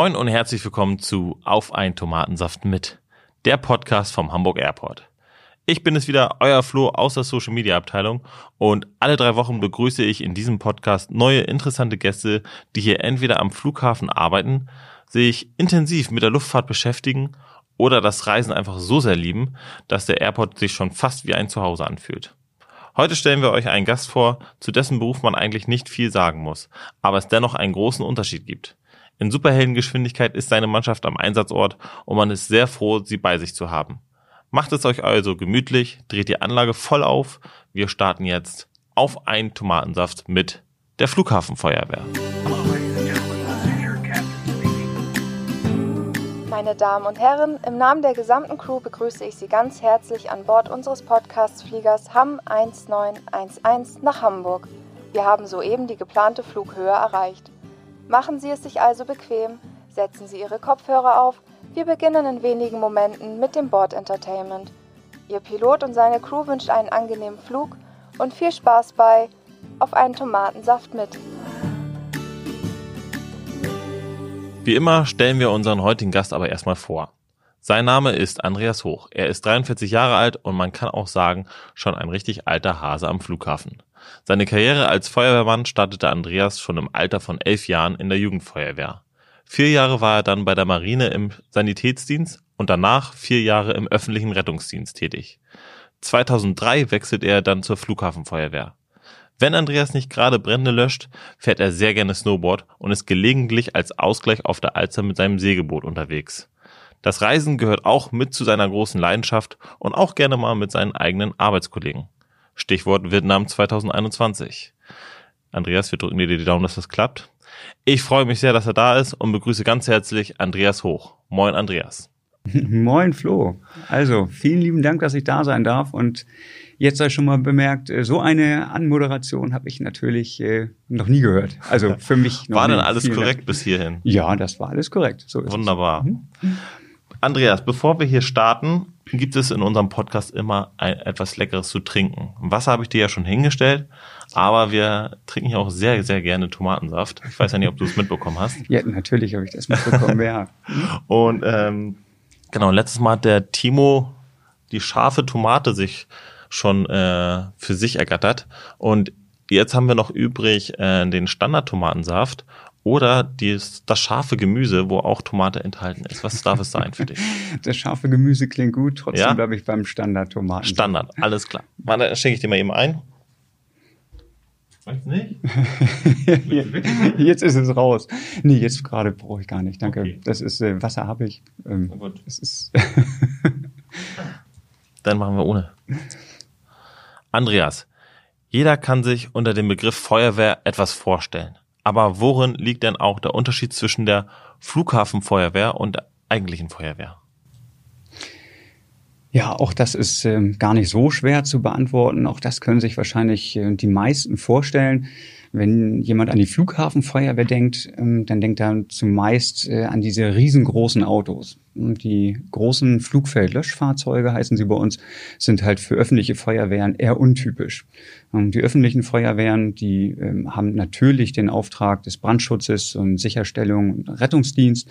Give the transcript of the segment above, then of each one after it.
Moin und herzlich willkommen zu Auf ein Tomatensaft mit, der Podcast vom Hamburg Airport. Ich bin es wieder, euer Flo aus der Social Media Abteilung und alle drei Wochen begrüße ich in diesem Podcast neue interessante Gäste, die hier entweder am Flughafen arbeiten, sich intensiv mit der Luftfahrt beschäftigen oder das Reisen einfach so sehr lieben, dass der Airport sich schon fast wie ein Zuhause anfühlt. Heute stellen wir euch einen Gast vor, zu dessen Beruf man eigentlich nicht viel sagen muss, aber es dennoch einen großen Unterschied gibt. In Superheldengeschwindigkeit ist seine Mannschaft am Einsatzort und man ist sehr froh, sie bei sich zu haben. Macht es euch also gemütlich, dreht die Anlage voll auf. Wir starten jetzt auf einen Tomatensaft mit der Flughafenfeuerwehr. Meine Damen und Herren, im Namen der gesamten Crew begrüße ich Sie ganz herzlich an Bord unseres Podcast-Fliegers HAM 1911 nach Hamburg. Wir haben soeben die geplante Flughöhe erreicht. Machen Sie es sich also bequem, setzen Sie Ihre Kopfhörer auf. Wir beginnen in wenigen Momenten mit dem Bord-Entertainment. Ihr Pilot und seine Crew wünscht einen angenehmen Flug und viel Spaß bei Auf einen Tomatensaft mit. Wie immer stellen wir unseren heutigen Gast aber erstmal vor. Sein Name ist Andreas Hoch. Er ist 43 Jahre alt und man kann auch sagen, schon ein richtig alter Hase am Flughafen. Seine Karriere als Feuerwehrmann startete Andreas schon im Alter von elf Jahren in der Jugendfeuerwehr. Vier Jahre war er dann bei der Marine im Sanitätsdienst und danach vier Jahre im öffentlichen Rettungsdienst tätig. 2003 wechselt er dann zur Flughafenfeuerwehr. Wenn Andreas nicht gerade Brände löscht, fährt er sehr gerne Snowboard und ist gelegentlich als Ausgleich auf der Alster mit seinem Segelboot unterwegs. Das Reisen gehört auch mit zu seiner großen Leidenschaft und auch gerne mal mit seinen eigenen Arbeitskollegen. Stichwort Vietnam 2021. Andreas, wir drücken dir die Daumen, dass das klappt. Ich freue mich sehr, dass er da ist und begrüße ganz herzlich Andreas Hoch. Moin, Andreas. Moin, Flo. Also, vielen lieben Dank, dass ich da sein darf und Jetzt sei schon mal bemerkt, äh, so eine Anmoderation habe ich natürlich äh, noch nie gehört. Also für mich noch War denn alles korrekt Dank. bis hierhin? Ja, das war alles korrekt. So Wunderbar. Mhm. Andreas, bevor wir hier starten, gibt es in unserem Podcast immer ein, etwas Leckeres zu trinken. Wasser habe ich dir ja schon hingestellt, aber wir trinken hier auch sehr, sehr gerne Tomatensaft. Ich weiß ja nicht, ob du es mitbekommen hast. Ja, natürlich habe ich das mitbekommen, ja. Und ähm, genau, letztes Mal hat der Timo die scharfe Tomate sich schon äh, für sich ergattert. Und jetzt haben wir noch übrig äh, den Standard-Tomatensaft oder dies, das scharfe Gemüse, wo auch Tomate enthalten ist. Was darf es sein für dich? Das scharfe Gemüse klingt gut, trotzdem ja? bleibe ich beim Standard-Tomaten. Standard, alles klar. Warte, schenke ich dir mal eben ein. Weiß nicht? jetzt ist es raus. Nee, jetzt gerade brauche ich gar nicht. Danke. Okay. Das ist äh, Wasser habe ich. Ähm, oh das ist Dann machen wir ohne. Andreas, jeder kann sich unter dem Begriff Feuerwehr etwas vorstellen. Aber worin liegt denn auch der Unterschied zwischen der Flughafenfeuerwehr und der eigentlichen Feuerwehr? Ja, auch das ist äh, gar nicht so schwer zu beantworten. Auch das können sich wahrscheinlich äh, die meisten vorstellen. Wenn jemand an die Flughafenfeuerwehr denkt, ähm, dann denkt er zumeist äh, an diese riesengroßen Autos. Die großen Flugfeldlöschfahrzeuge heißen sie bei uns, sind halt für öffentliche Feuerwehren eher untypisch. Ähm, die öffentlichen Feuerwehren, die ähm, haben natürlich den Auftrag des Brandschutzes und Sicherstellung und Rettungsdienst.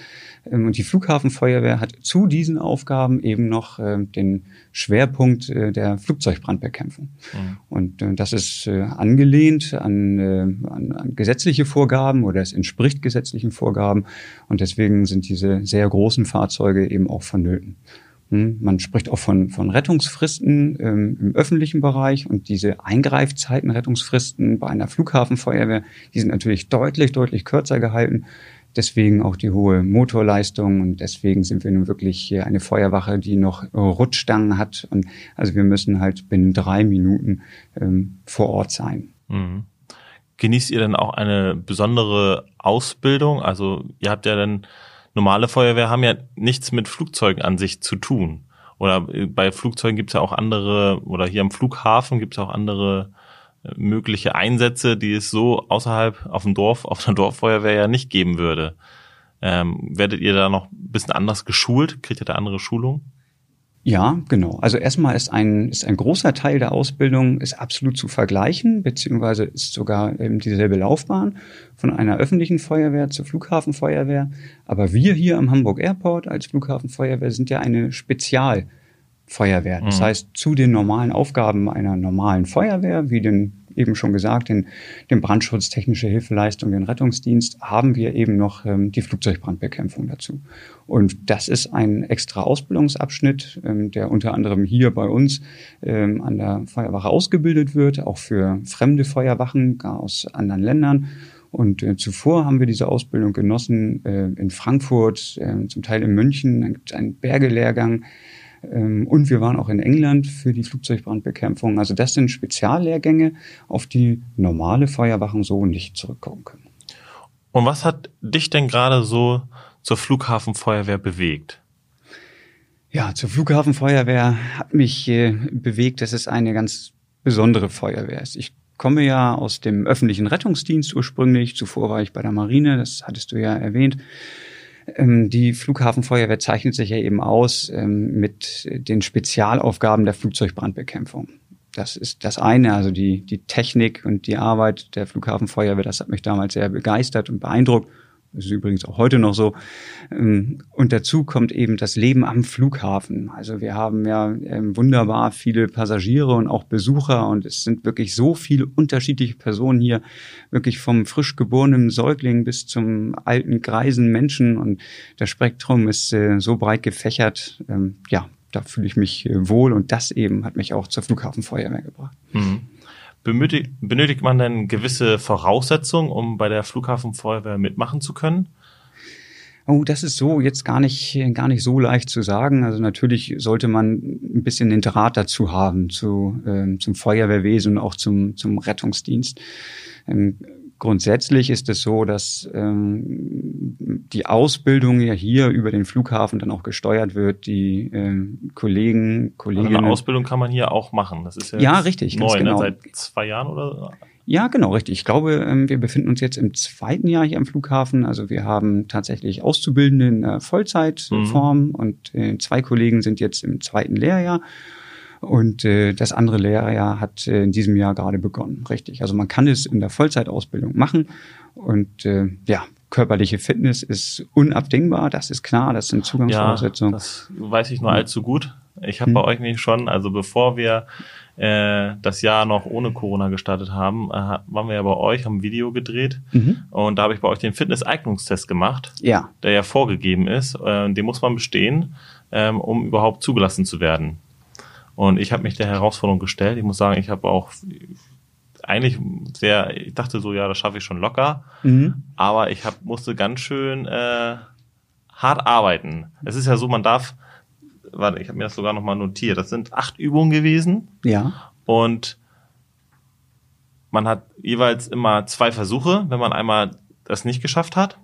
Ähm, und die Flughafenfeuerwehr hat zu diesen Aufgaben eben noch den Schwerpunkt äh, der Flugzeugbrandbekämpfung. Mhm. Und äh, das ist äh, angelehnt an, an, an gesetzliche Vorgaben oder es entspricht gesetzlichen Vorgaben. Und deswegen sind diese sehr großen Fahrzeuge eben auch vonnöten. Hm, man spricht auch von, von Rettungsfristen ähm, im öffentlichen Bereich und diese Eingreifzeiten, Rettungsfristen bei einer Flughafenfeuerwehr, die sind natürlich deutlich, deutlich kürzer gehalten. Deswegen auch die hohe Motorleistung und deswegen sind wir nun wirklich eine Feuerwache, die noch Rutschstangen hat. Und also wir müssen halt binnen drei Minuten ähm, vor Ort sein. Mhm. Genießt ihr denn auch eine besondere Ausbildung? Also ihr habt ja dann normale Feuerwehr haben ja nichts mit Flugzeugen an sich zu tun. Oder äh, bei Flugzeugen gibt es ja auch andere, oder hier am Flughafen gibt es auch andere äh, mögliche Einsätze, die es so außerhalb auf dem Dorf, auf der Dorffeuerwehr ja nicht geben würde. Ähm, werdet ihr da noch ein bisschen anders geschult? Kriegt ihr da andere Schulung? Ja, genau. Also erstmal ist ein, ist ein großer Teil der Ausbildung ist absolut zu vergleichen, beziehungsweise ist sogar eben dieselbe Laufbahn von einer öffentlichen Feuerwehr zur Flughafenfeuerwehr. Aber wir hier am Hamburg Airport als Flughafenfeuerwehr sind ja eine Spezialfeuerwehr. Das Mhm. heißt, zu den normalen Aufgaben einer normalen Feuerwehr, wie den eben schon gesagt, den, den Brandschutz, technische Hilfeleistung, den Rettungsdienst, haben wir eben noch ähm, die Flugzeugbrandbekämpfung dazu. Und das ist ein extra Ausbildungsabschnitt, ähm, der unter anderem hier bei uns ähm, an der Feuerwache ausgebildet wird, auch für fremde Feuerwachen gar aus anderen Ländern. Und äh, zuvor haben wir diese Ausbildung genossen äh, in Frankfurt, äh, zum Teil in München, dann gibt es einen Bergelehrgang. Ähm, und wir waren auch in England für die Flugzeugbrandbekämpfung. Also das sind Speziallehrgänge, auf die normale Feuerwachen so nicht zurückkommen können. Und was hat dich denn gerade so zur Flughafenfeuerwehr bewegt? Ja, zur Flughafenfeuerwehr hat mich äh, bewegt, dass es eine ganz besondere Feuerwehr ist. Ich komme ja aus dem öffentlichen Rettungsdienst ursprünglich. Zuvor war ich bei der Marine, das hattest du ja erwähnt. Ähm, die Flughafenfeuerwehr zeichnet sich ja eben aus ähm, mit den Spezialaufgaben der Flugzeugbrandbekämpfung. Das ist das eine, also die, die Technik und die Arbeit der Flughafenfeuerwehr, das hat mich damals sehr begeistert und beeindruckt. Das ist übrigens auch heute noch so. Ähm, Und dazu kommt eben das Leben am Flughafen. Also wir haben ja ähm, wunderbar viele Passagiere und auch Besucher und es sind wirklich so viele unterschiedliche Personen hier, wirklich vom frisch geborenen Säugling bis zum alten, greisen Menschen und das Spektrum ist äh, so breit gefächert. Ähm, Ja, da fühle ich mich äh, wohl und das eben hat mich auch zur Flughafenfeuerwehr gebracht. Mhm. Benötigt, benötigt man denn gewisse Voraussetzungen, um bei der Flughafenfeuerwehr mitmachen zu können? Oh, das ist so jetzt gar nicht, gar nicht so leicht zu sagen. Also natürlich sollte man ein bisschen den Draht dazu haben zu, ähm, zum Feuerwehrwesen und auch zum, zum Rettungsdienst. Ähm, grundsätzlich ist es so, dass ähm, die Ausbildung ja hier über den Flughafen dann auch gesteuert wird. Die ähm, Kollegen, Also Kolleginnen. eine Ausbildung kann man hier auch machen. Das ist ja, Ja, richtig, neu, genau. ne? seit zwei Jahren oder so. Ja, genau, richtig. Ich glaube, ähm, wir befinden uns jetzt im zweiten Jahr hier am Flughafen. Also wir haben tatsächlich Auszubildende in der Vollzeitform und äh, zwei Kollegen sind jetzt im zweiten Lehrjahr. Und äh, das andere Lehrjahr hat äh, in diesem Jahr gerade begonnen, richtig. Also man kann es in der Vollzeitausbildung machen. Und äh, ja, körperliche Fitness ist unabdingbar, das ist klar, das sind Ja, Zugangsvoraussetzungen. das weiß ich nur allzu gut. Ich habe Hm. bei euch nämlich schon, also bevor wir äh, das Jahr noch ohne Corona gestartet haben, äh, waren wir ja bei euch, haben ein Video gedreht Mhm. und da habe ich bei euch den Fitness-Eignungstest gemacht, Ja, der ja vorgegeben ist. Äh, den muss man bestehen, ähm, um überhaupt zugelassen zu werden. Und ich habe mich der Herausforderung gestellt. Ich muss sagen, ich habe auch eigentlich sehr, ich dachte so, ja, das schaffe ich schon locker. mhm. aber ich hab, musste ganz schön äh, hart arbeiten. Es ist ja so, man darf, warte, ich habe mir das sogar nochmal notiert, das sind acht Übungen gewesen ja, und man hat jeweils immer zwei Versuche, wenn man einmal das nicht geschafft hat.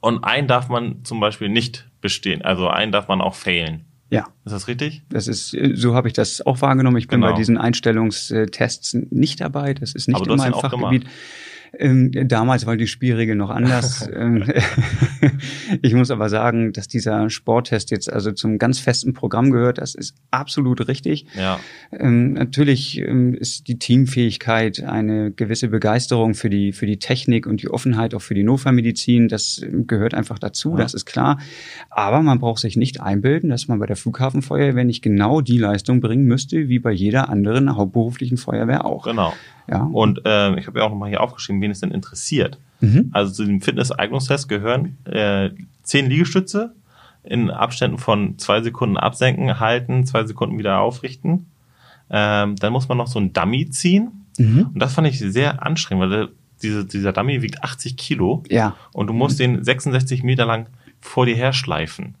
Und einen darf man zum Beispiel nicht bestehen, also einen darf man auch failen. Ja. Ist das richtig? Das ist, so habe ich das auch wahrgenommen. Ich bin Genau. bei diesen Einstellungstests nicht dabei. Das ist nicht in meinem Fachgebiet. Ähm, damals war die Spielregel noch anders. Ähm, ich muss aber sagen, dass dieser Sporttest jetzt also zum ganz festen Programm gehört. Das ist absolut richtig. Ja. Ähm, natürlich ähm, ist die Teamfähigkeit eine gewisse Begeisterung für die, für die Technik und die Offenheit auch für die Notfallmedizin. Das ähm, gehört einfach dazu, Ja. das ist klar. Aber man braucht sich nicht einbilden, dass man bei der Flughafenfeuerwehr nicht genau die Leistung bringen müsste, wie bei jeder anderen hauptberuflichen Feuerwehr auch. Genau. Ja. Und ähm, ich habe ja auch nochmal hier aufgeschrieben, wen es denn interessiert. Mhm. Also zu dem Fitness-Eignungstest gehören äh, zehn Liegestütze in Abständen von zwei Sekunden absenken, halten, zwei Sekunden wieder aufrichten. Ähm, dann muss man noch so ein Dummy ziehen. Mhm. Und das fand ich sehr anstrengend, weil der, diese, dieser Dummy wiegt 80 Kilo Ja. und du musst den 66 Meter lang vor dir herschleifen.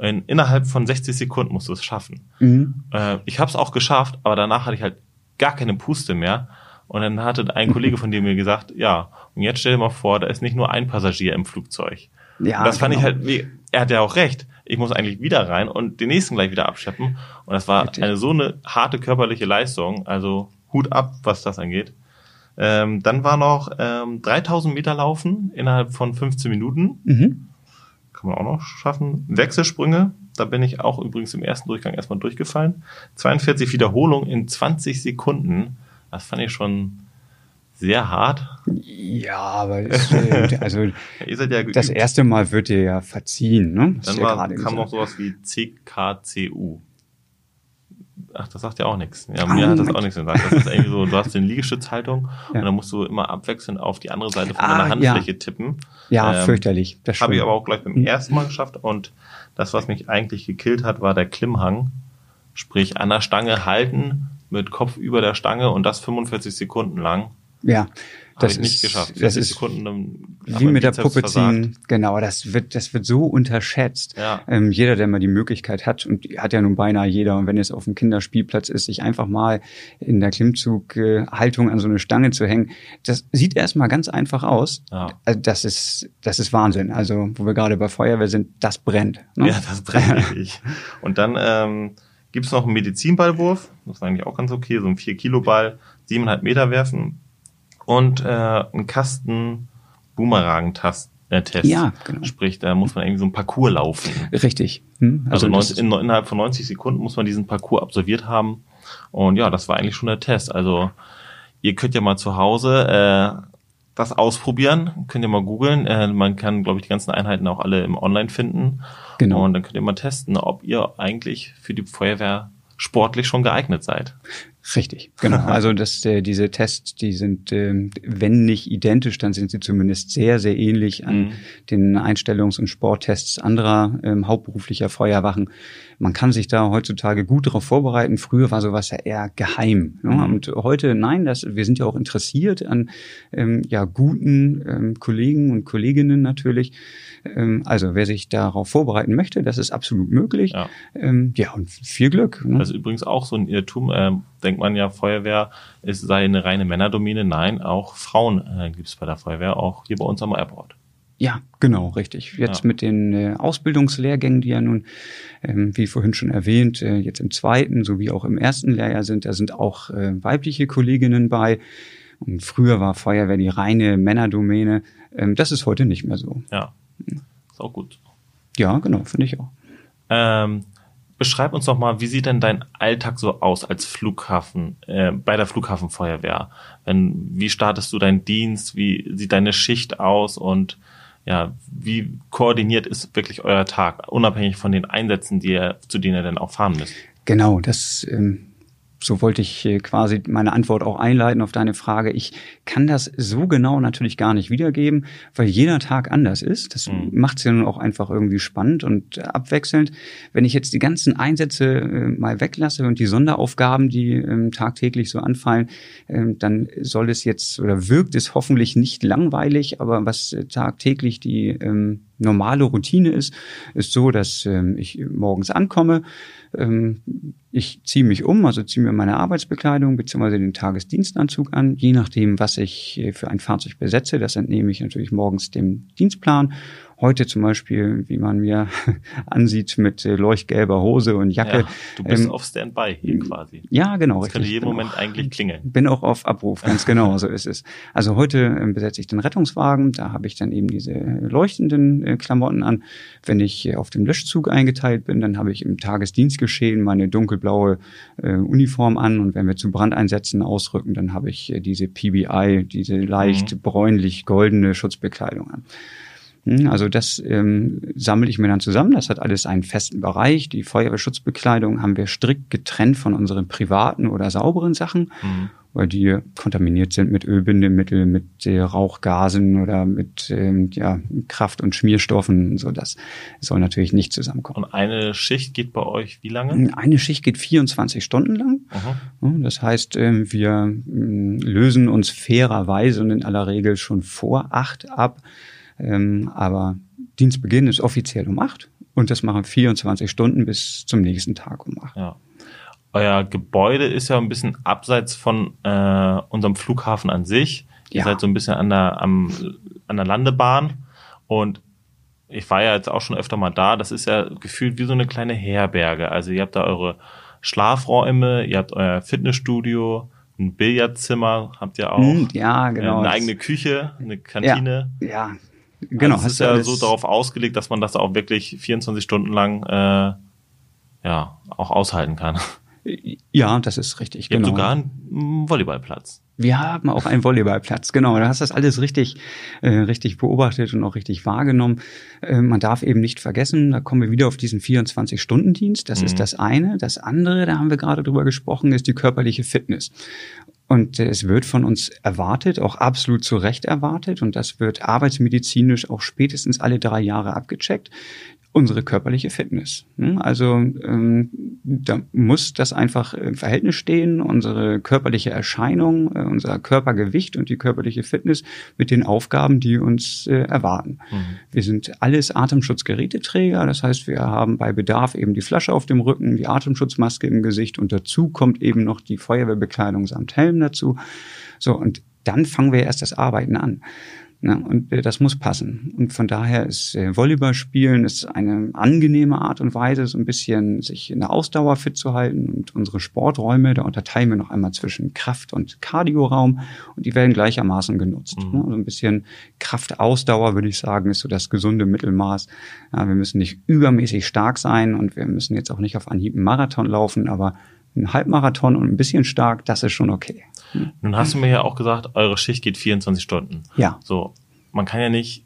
In, innerhalb von 60 Sekunden musst du es schaffen. Mhm. Äh, ich habe es auch geschafft, aber danach hatte ich halt gar keine Puste mehr. Und dann hatte ein Kollege von dir mir gesagt, ja, und jetzt stell dir mal vor, da ist nicht nur ein Passagier im Flugzeug. Ja, und das fand ich genau. halt, wie, er hat ja auch recht. Ich muss eigentlich wieder rein und den nächsten gleich wieder abscheppen. Und das war eine so eine harte körperliche Leistung. Also Hut ab, was das angeht. Ähm, dann war noch ähm, 3000 Meter laufen innerhalb von 15 Minuten. Mhm. Kann man auch noch schaffen. Wechselsprünge, Da bin ich auch übrigens im ersten Durchgang erstmal durchgefallen. 42 Wiederholungen in 20 Sekunden. Das fand ich schon sehr hart. Ja, aber ist, also ja das erste Mal wird dir ja verziehen. Ne? Dann ja war, gerade kam noch gesagt. sowas wie CKCU. Ach, das sagt ja auch nichts. Ja, Ah, mir hat das auch nichts gesagt. Das ist irgendwie so, du hast den Liegestützhaltung Ja. und dann musst du immer abwechselnd auf die andere Seite von Ah, deiner ja. Handfläche tippen. Ja, Ähm, fürchterlich. Das Habe ich aber auch gleich beim ersten Mal geschafft und das, was mich eigentlich gekillt hat, war der Klimmhang. Sprich, an der Stange halten, mit Kopf über der Stange und das 45 Sekunden lang. Ja, das ich nicht ist, geschafft. das 40 ist Sekunden, wie mit der Puppe ziehen. Genau, das wird, das wird so unterschätzt. Ja. Ähm, jeder, der mal die Möglichkeit hat, und die hat ja nun beinahe jeder, und wenn es auf dem Kinderspielplatz ist, sich einfach mal in der Klimmzughaltung an so eine Stange zu hängen, das sieht erstmal ganz einfach aus. Ja. Also Das ist, das ist Wahnsinn. Also, wo wir gerade bei Feuerwehr sind, das brennt. Ne? Ja, das brennt. Und dann ähm, gibt's noch einen Medizinballwurf. Das ist eigentlich auch ganz okay. So ein 4-Kilo-Ball, siebeneinhalb Meter werfen. Und äh, einen Kasten Boomerang-Test. Äh. Ja, genau. Sprich, da muss man irgendwie so ein Parcours laufen. Richtig. Hm? Also, das 90, in, innerhalb von 90 Sekunden muss man diesen Parcours absolviert haben. Und ja, das war eigentlich schon der Test. Also ihr könnt ja mal zu Hause äh, das ausprobieren. Könnt ihr mal googeln. Äh, man kann, glaube ich, die ganzen Einheiten auch alle im Online finden. Genau. Und dann könnt ihr mal testen, ob ihr eigentlich für die Feuerwehr sportlich schon geeignet seid. Richtig, genau. Also das, äh, diese Tests, die sind, ähm, wenn nicht identisch, dann sind sie zumindest sehr, sehr ähnlich an Mhm. den Einstellungs- und Sporttests anderer ähm, hauptberuflicher Feuerwachen. Man kann sich da heutzutage gut darauf vorbereiten. Früher war sowas ja eher geheim. Ne? Mhm. Und heute, nein, das, wir sind ja auch interessiert an ähm, ja, guten ähm, Kollegen und Kolleginnen natürlich. Ähm, also wer sich darauf vorbereiten möchte, das ist absolut möglich. Ja. Ähm, ja und viel Glück. Ne? Das ist übrigens auch so ein Irrtum. Ähm, denkt man ja, Feuerwehr ist, sei eine reine Männerdomäne. Nein, auch Frauen äh, gibt es bei der Feuerwehr, auch hier bei uns am Airport. Ja, genau, richtig. Jetzt Ja. mit den äh, Ausbildungslehrgängen, die ja nun, ähm, wie vorhin schon erwähnt, äh, jetzt im zweiten sowie auch im ersten Lehrjahr sind, da sind auch äh, weibliche Kolleginnen bei. Und früher war Feuerwehr die reine Männerdomäne. Ähm, das ist heute nicht mehr so. Ja, ist auch gut. Ja, genau, finde ich auch. Ähm, beschreib uns doch mal, wie sieht denn dein Alltag so aus als Flughafen, äh, bei der Flughafenfeuerwehr? Wenn, wie startest du deinen Dienst? Wie sieht deine Schicht aus? Und ja, wie koordiniert ist wirklich euer Tag, unabhängig von den Einsätzen, die ihr, zu denen ihr denn auch fahren müsst? Genau, das ähm, so wollte ich äh, quasi meine Antwort auch einleiten auf deine Frage. Ich kann das so genau natürlich gar nicht wiedergeben, weil jeder Tag anders ist. Das Mhm. macht es ja nun auch einfach irgendwie spannend und äh, abwechselnd. Wenn ich jetzt die ganzen Einsätze äh, mal weglasse und die Sonderaufgaben, die ähm, tagtäglich so anfallen, ähm, dann soll es jetzt oder wirkt es hoffentlich nicht langweilig, aber was äh, tagtäglich die ähm, normale Routine ist, ist so, dass ähm, ich morgens ankomme, ähm, ich ziehe mich um, also ziehe mir meine Arbeitsbekleidung bzw. den Tagesdienstanzug an, je nachdem, was ich äh, für ein Fahrzeug besetze. Das entnehme ich natürlich morgens dem Dienstplan. Heute zum Beispiel, wie man mir ansieht, mit äh, leuchtgelber Hose und Jacke. Ja, du bist Ähm, auf Standby hier quasi. Ja, genau. Das könnte jeden genau. Moment eigentlich klingeln. Bin auch auf Abruf, ganz genau, so ist es. Also heute ähm, besetze ich den Rettungswagen, da habe ich dann eben diese leuchtenden äh, Klamotten an. Wenn ich äh, auf dem Löschzug eingeteilt bin, dann habe ich im Tagesdienstgeschehen meine dunkelblaue äh, Uniform an und wenn wir zu Brandeinsätzen ausrücken, dann habe ich äh, diese PBI, diese leicht bräunlich-goldene Schutzbekleidung an. Hm, Also das ähm, sammle ich mir dann zusammen. Das hat alles einen festen Bereich. Die Feuerwehrschutzbekleidung haben wir strikt getrennt von unseren privaten oder sauberen Sachen, Mhm. weil die kontaminiert sind mit Ölbindemittel, mit äh, Rauchgasen oder mit ähm, ja, Kraft- und Schmierstoffen. So das soll natürlich nicht zusammenkommen. Und eine Schicht geht bei euch wie lange? Eine Schicht geht 24 Stunden lang. Mhm. Das heißt, ähm, wir ähm, lösen uns fairerweise und in aller Regel schon vor acht ab. Ähm, Aber Dienstbeginn ist offiziell um acht und das machen 24 Stunden bis zum nächsten Tag um acht. Ja. Euer Gebäude ist ja ein bisschen abseits von äh, unserem Flughafen an sich. Ihr Ja. seid so ein bisschen an der, am, an der Landebahn. Und ich war ja jetzt auch schon öfter mal da. Das ist ja gefühlt wie so eine kleine Herberge. Also ihr habt da eure Schlafräume, ihr habt euer Fitnessstudio, ein Billardzimmer habt ihr auch. Hm, Ja, genau. Äh, Eine eigene Küche, eine Kantine. Ja, genau. Also es ist du ja so darauf ausgelegt, dass man das auch wirklich 24 Stunden lang äh, ja auch aushalten kann. Ja, das ist richtig. Ihr genau. habt sogar einen Volleyballplatz. Wir haben auch einen Volleyballplatz, genau. Du hast das alles richtig, äh, richtig beobachtet und auch richtig wahrgenommen. Äh, man darf eben nicht vergessen, da kommen wir wieder auf diesen 24-Stunden-Dienst. Das Mhm. ist das eine. Das andere, da haben wir gerade drüber gesprochen, ist die körperliche Fitness. Und äh, es wird von uns erwartet, auch absolut zu Recht erwartet, und das wird arbeitsmedizinisch auch spätestens alle drei Jahre abgecheckt, unsere körperliche Fitness. Hm? Also ähm, da muss das einfach im Verhältnis stehen, unsere körperliche Erscheinung, äh, unser Körpergewicht und die körperliche Fitness mit den Aufgaben, die uns äh, erwarten. Wir sind alles Atemschutzgeräteträger, das heißt, wir haben bei Bedarf eben die Flasche auf dem Rücken, die Atemschutzmaske im Gesicht und dazu kommt eben noch die Feuerwehrbekleidung samt Helm dazu. So, und dann fangen wir erst das Arbeiten an. Ja, und äh, das muss passen. Und von daher ist äh, Volleyball spielen ist eine angenehme Art und Weise, so ein bisschen sich in der Ausdauer fit zu halten. Und unsere Sporträume, da unterteilen wir noch einmal zwischen Kraft- und Kardioraum und die werden gleichermaßen genutzt. Mhm. Also ein bisschen Kraft-Ausdauer, würde ich sagen, ist so das gesunde Mittelmaß. Ja, wir müssen nicht übermäßig stark sein und wir müssen jetzt auch nicht auf Anhieb einen Marathon laufen, aber ein Halbmarathon und ein bisschen stark, das ist schon okay. Nun hast du mir ja auch gesagt, eure Schicht geht 24 Stunden. Ja. So, man kann ja nicht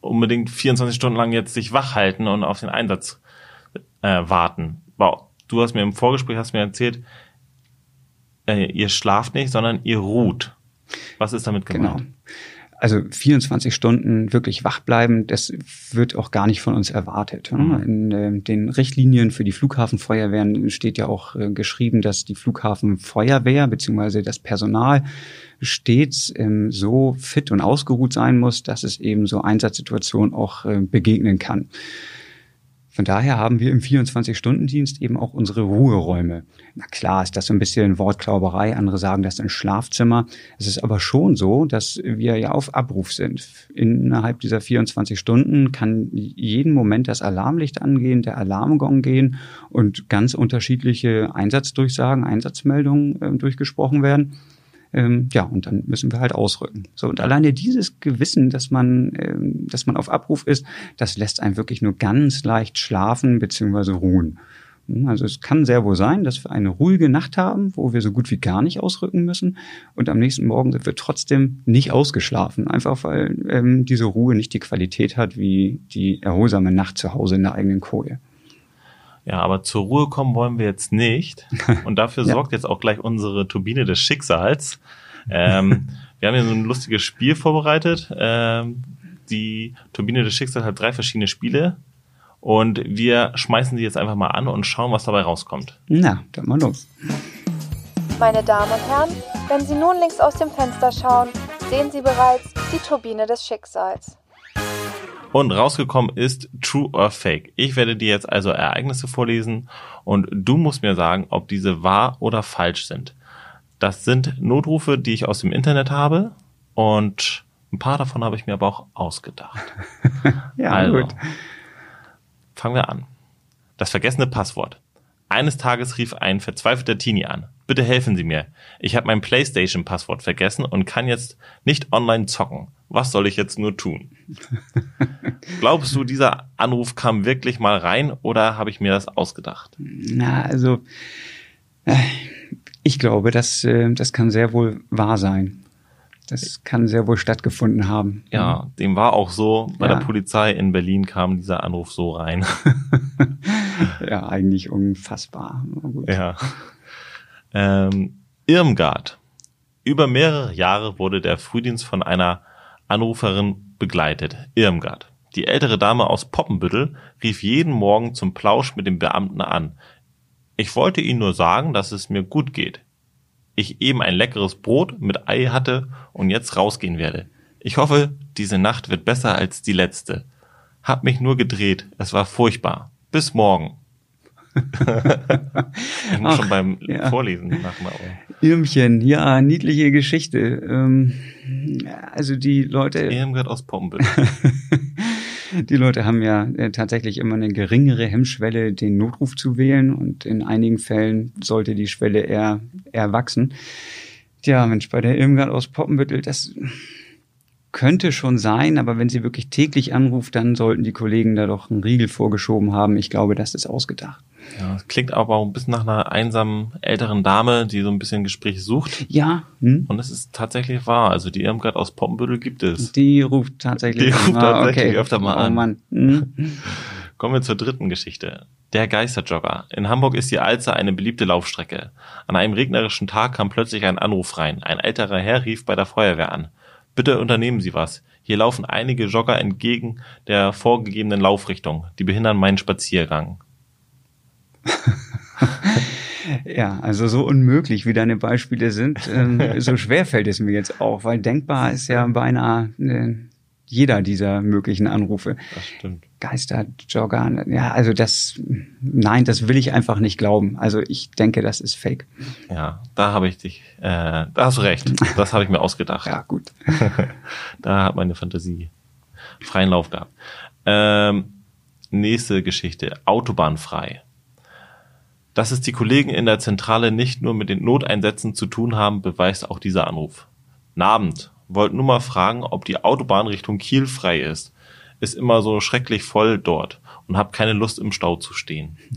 unbedingt 24 Stunden lang jetzt sich wach halten und auf den Einsatz äh, warten. Wow. Du hast mir im Vorgespräch hast mir erzählt, äh, ihr schlaft nicht, sondern ihr ruht. Was ist damit gemeint? Genau. Also 24 Stunden wirklich wach bleiben, das wird auch gar nicht von uns erwartet. Mhm. In äh, den Richtlinien für die Flughafenfeuerwehren steht ja auch äh, geschrieben, dass die Flughafenfeuerwehr beziehungsweise das Personal stets ähm, so fit und ausgeruht sein muss, dass es eben so Einsatzsituationen auch äh, begegnen kann. Von daher haben wir im 24-Stunden-Dienst eben auch unsere Ruheräume. Na klar ist das so ein bisschen Wortklauberei, andere sagen das ein Schlafzimmer. Es ist aber schon so, dass wir ja auf Abruf sind. Innerhalb dieser 24 Stunden kann jeden Moment das Alarmlicht angehen, der Alarmgong gehen und ganz unterschiedliche Einsatzdurchsagen, Einsatzmeldungen äh, durchgesprochen werden. Ähm, ja, und dann müssen wir halt ausrücken. So, und alleine dieses Gewissen, dass man, ähm, dass man auf Abruf ist, das lässt einen wirklich nur ganz leicht schlafen bzw. ruhen. Hm, Also es kann sehr wohl sein, dass wir eine ruhige Nacht haben, wo wir so gut wie gar nicht ausrücken müssen. Und am nächsten Morgen sind wir trotzdem nicht ausgeschlafen. Einfach weil ähm, diese Ruhe nicht die Qualität hat wie die erholsame Nacht zu Hause in der eigenen Koje. Ja, aber zur Ruhe kommen wollen wir jetzt nicht. Und dafür Ja. sorgt jetzt auch gleich unsere Turbine des Schicksals. Ähm, wir haben hier so ein lustiges Spiel vorbereitet. Ähm, die Turbine des Schicksals hat drei verschiedene Spiele. Und wir schmeißen sie jetzt einfach mal an und schauen, was dabei rauskommt. Na, dann mal los. Meine Damen und Herren, wenn Sie nun links aus dem Fenster schauen, sehen Sie bereits die Turbine des Schicksals. Und rausgekommen ist True or Fake. Ich werde dir jetzt also Ereignisse vorlesen und du musst mir sagen, ob diese wahr oder falsch sind. Das sind Notrufe, die ich aus dem Internet habe und ein paar davon habe ich mir aber auch ausgedacht. Ja, also, gut. fangen wir an. Das vergessene Passwort. Eines Tages rief ein verzweifelter Teenie an. Bitte helfen Sie mir. Ich habe mein PlayStation-Passwort vergessen und kann jetzt nicht online zocken. Was soll ich jetzt nur tun? Glaubst du, dieser Anruf kam wirklich mal rein oder habe ich mir das ausgedacht? Na, also äh, ich glaube, das, äh, das kann sehr wohl wahr sein. Das kann sehr wohl stattgefunden haben. Ja, dem war auch so. Bei Ja. der Polizei in Berlin kam dieser Anruf so rein. Ja, eigentlich unfassbar. Ja. Ähm, Irmgard. Über mehrere Jahre wurde der Frühdienst von einer Anruferin begleitet. Irmgard. Die ältere Dame aus Poppenbüttel rief jeden Morgen zum Plausch mit dem Beamten an. Ich wollte Ihnen nur sagen, dass es mir gut geht. Ich eben ein leckeres Brot mit Ei hatte und jetzt rausgehen werde. Ich hoffe, diese Nacht wird besser als die letzte. Hab mich nur gedreht. Es war furchtbar. Bis morgen. Ich muss Ach, schon beim ja. Vorlesen nachmachen. Irmchen, ja, niedliche Geschichte. Ähm, also die Leute, Irmgard aus Poppenbüttel. die Leute haben ja äh, tatsächlich immer eine geringere Hemmschwelle, den Notruf zu wählen und in einigen Fällen sollte die Schwelle eher, eher wachsen. Tja, Mensch, bei der Irmgard aus Poppenbüttel, das könnte schon sein, aber wenn sie wirklich täglich anruft, dann sollten die Kollegen da doch einen Riegel vorgeschoben haben. Ich glaube, das ist ausgedacht. Ja, das klingt aber auch ein bisschen nach einer einsamen älteren Dame, die so ein bisschen Gespräch sucht. Ja. Hm? Und es ist tatsächlich wahr. Also die Irmgard aus Poppenbüttel gibt es. Die ruft tatsächlich, Die ruft tatsächlich okay. öfter mal oh, an. Mann. Hm? Kommen wir zur dritten Geschichte. Der Geisterjogger. In Hamburg ist die Alster eine beliebte Laufstrecke. An einem regnerischen Tag kam plötzlich ein Anruf rein. Ein älterer Herr rief bei der Feuerwehr an. Bitte unternehmen Sie was. Hier laufen einige Jogger entgegen der vorgegebenen Laufrichtung. Die behindern meinen Spaziergang. Ja, also so unmöglich, wie deine Beispiele sind, ähm, so schwer fällt es mir jetzt auch, weil denkbar ist ja beinahe äh, jeder dieser möglichen Anrufe. Das stimmt. Geisterjogger, ja, also das, nein, das will ich einfach nicht glauben. Also ich denke, das ist fake. Ja, da habe ich dich, äh, da hast du recht. Das habe ich mir ausgedacht. Ja, gut. Da hat meine Fantasie freien Lauf gehabt. Ähm, nächste Geschichte. Autobahnfrei. Dass es die Kollegen in der Zentrale nicht nur mit den Noteinsätzen zu tun haben, beweist auch dieser Anruf. Nabend. Wollt nur mal fragen, ob die Autobahn Richtung Kiel frei ist. Ist immer so schrecklich voll dort und hab keine Lust im Stau zu stehen.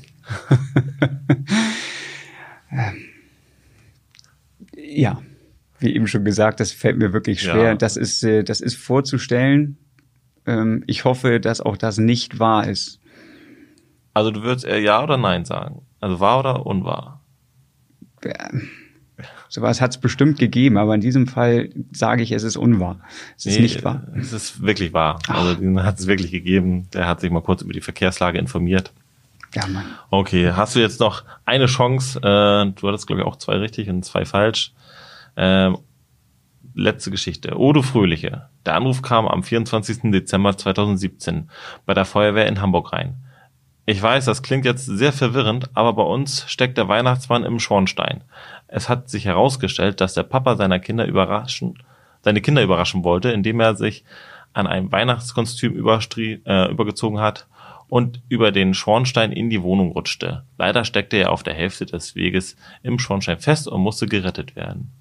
Ja, wie eben schon gesagt, das fällt mir wirklich schwer. Ja. Das ist, äh, das ist vorzustellen. Ähm, ich hoffe, dass auch das nicht wahr ist. Also du würdest eher Ja oder Nein sagen? Also wahr oder unwahr? Ja, Sowas hat es bestimmt gegeben, aber in diesem Fall sage ich, es ist unwahr. Es ist Nee, nicht wahr. Es ist wirklich wahr. Also den hat es wirklich gegeben. Der hat sich mal kurz über die Verkehrslage informiert. Ja, Mann. Okay, hast du jetzt noch eine Chance? Äh, du hattest, glaube ich, auch zwei richtig und zwei falsch. Ähm, letzte Geschichte. Odo Fröhliche. Der Anruf kam am 24. Dezember 2017 bei der Feuerwehr in Hamburg rein. Ich weiß, das klingt jetzt sehr verwirrend, aber bei uns steckt der Weihnachtsmann im Schornstein. Es hat sich herausgestellt, dass der Papa seiner Kinder überraschen, seine Kinder überraschen wollte, indem er sich an einem Weihnachtskostüm äh, übergezogen hat und über den Schornstein in die Wohnung rutschte. Leider steckte er auf der Hälfte des Weges im Schornstein fest und musste gerettet werden.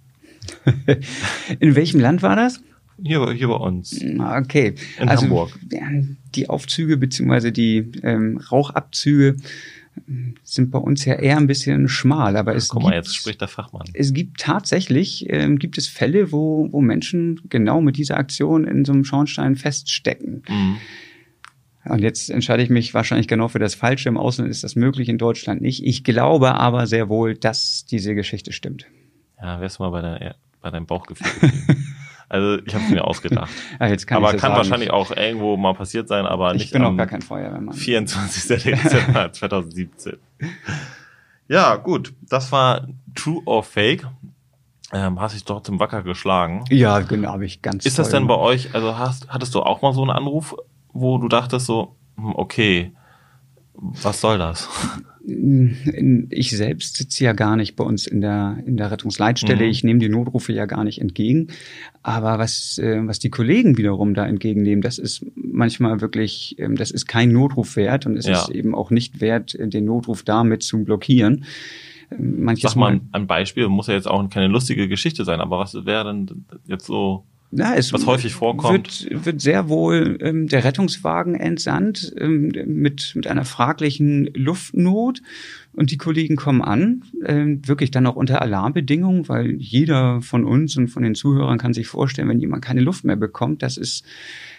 In welchem Land war das? Hier, hier bei uns. Okay. In also, Hamburg. Die Aufzüge beziehungsweise die ähm, Rauchabzüge sind bei uns ja eher ein bisschen schmal, aber es Guck mal, gibt, jetzt spricht der Fachmann. es gibt tatsächlich, ähm, gibt es Fälle, wo, wo Menschen genau mit dieser Aktion in so einem Schornstein feststecken. Mhm. Und jetzt entscheide ich mich wahrscheinlich genau für das Falsche. Im Ausland ist das möglich, in Deutschland nicht. Ich glaube aber sehr wohl, dass diese Geschichte stimmt. Ja, wärst du mal bei, der, bei deinem Bauchgefühl. Also ich habe es mir ausgedacht. Ah, jetzt kann aber ja kann sagen. wahrscheinlich auch irgendwo mal passiert sein, aber Ich nicht bin auch gar kein Feuerwehrmann. 24. Dezember 2017. Ja, gut. Das war True or Fake. Ähm, hast dich trotzdem wacker geschlagen. Ja, genau, habe ich ganz. Ist das denn bei euch, also hast, hattest du auch mal so einen Anruf, wo du dachtest so, hm, okay, was soll das? Ich selbst sitze ja gar nicht bei uns in der, in der Rettungsleitstelle. Mhm. Ich nehme die Notrufe ja gar nicht entgegen. Aber was, äh, was die Kollegen wiederum da entgegennehmen, das ist manchmal wirklich, ähm, das ist kein Notruf wert und es Ja. ist eben auch nicht wert, äh, den Notruf damit zu blockieren. Ähm, Manches Sag mal ein- ein Beispiel, muss ja jetzt auch keine lustige Geschichte sein, aber was wäre denn jetzt so, Ja, es was häufig vorkommt? Wird, wird sehr wohl ähm, der Rettungswagen entsandt ähm, mit, mit einer fraglichen Luftnot und die Kollegen kommen an, ähm, wirklich dann auch unter Alarmbedingungen, weil jeder von uns und von den Zuhörern kann sich vorstellen, wenn jemand keine Luft mehr bekommt, das ist,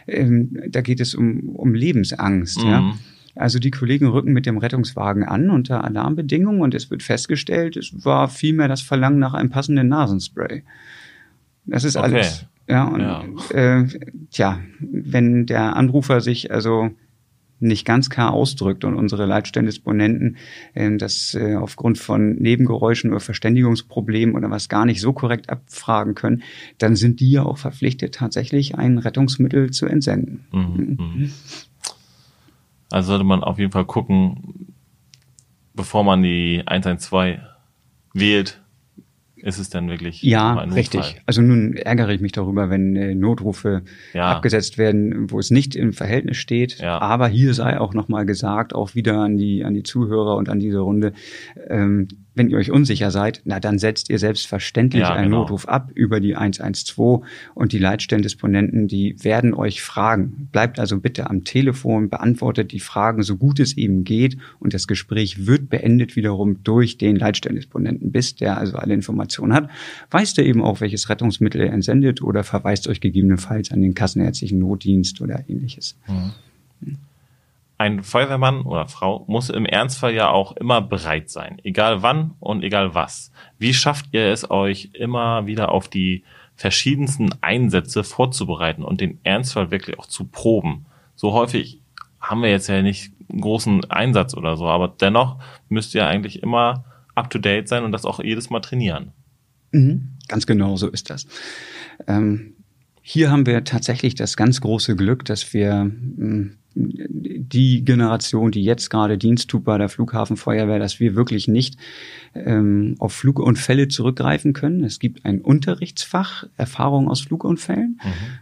ähm, da geht es um, um Lebensangst. Ja? Mhm. Also die Kollegen rücken mit dem Rettungswagen an unter Alarmbedingungen und es wird festgestellt, es war vielmehr das Verlangen nach einem passenden Nasenspray. Das ist Okay. alles. Ja, und Ja. Äh, tja, wenn der Anrufer sich also nicht ganz klar ausdrückt und unsere Leitstellendisponenten äh, das äh, aufgrund von Nebengeräuschen oder Verständigungsproblemen oder was gar nicht so korrekt abfragen können, dann sind die ja auch verpflichtet, tatsächlich ein Rettungsmittel zu entsenden. Mhm. Mhm. Also sollte man auf jeden Fall gucken, bevor man die 112 wählt, ist es denn wirklich Ja, richtig. Also nun ärgere ich mich darüber, wenn äh, Notrufe Ja. abgesetzt werden, wo es nicht im Verhältnis steht. Ja. Aber hier sei auch nochmal gesagt, auch wieder an die, an die Zuhörer und an diese Runde, ähm, Wenn ihr euch unsicher seid, na dann setzt ihr selbstverständlich Ja, einen genau. Notruf ab über die 112 und die Leitstellendisponenten, die werden euch fragen. Bleibt also bitte am Telefon, beantwortet die Fragen so gut es eben geht und das Gespräch wird beendet wiederum durch den Leitstellendisponenten, bis der also alle Informationen hat. Weiß der eben auch, welches Rettungsmittel er entsendet oder verweist euch gegebenenfalls an den kassenärztlichen Notdienst oder ähnliches. Ein Feuerwehrmann oder Frau muss im Ernstfall ja auch immer bereit sein, egal wann und egal was. Wie schafft ihr es euch immer wieder auf die verschiedensten Einsätze vorzubereiten und den Ernstfall wirklich auch zu proben? So häufig haben wir jetzt ja nicht einen großen Einsatz oder so, aber dennoch müsst ihr eigentlich immer up to date sein und das auch jedes Mal trainieren. Mhm, ganz genau so ist das. Ähm, hier haben wir tatsächlich das ganz große Glück, dass wir mh, die Generation, die jetzt gerade Dienst tut bei der Flughafenfeuerwehr, dass wir wirklich nicht ähm, auf Flugunfälle zurückgreifen können. Es gibt ein Unterrichtsfach, Erfahrung aus Flugunfällen.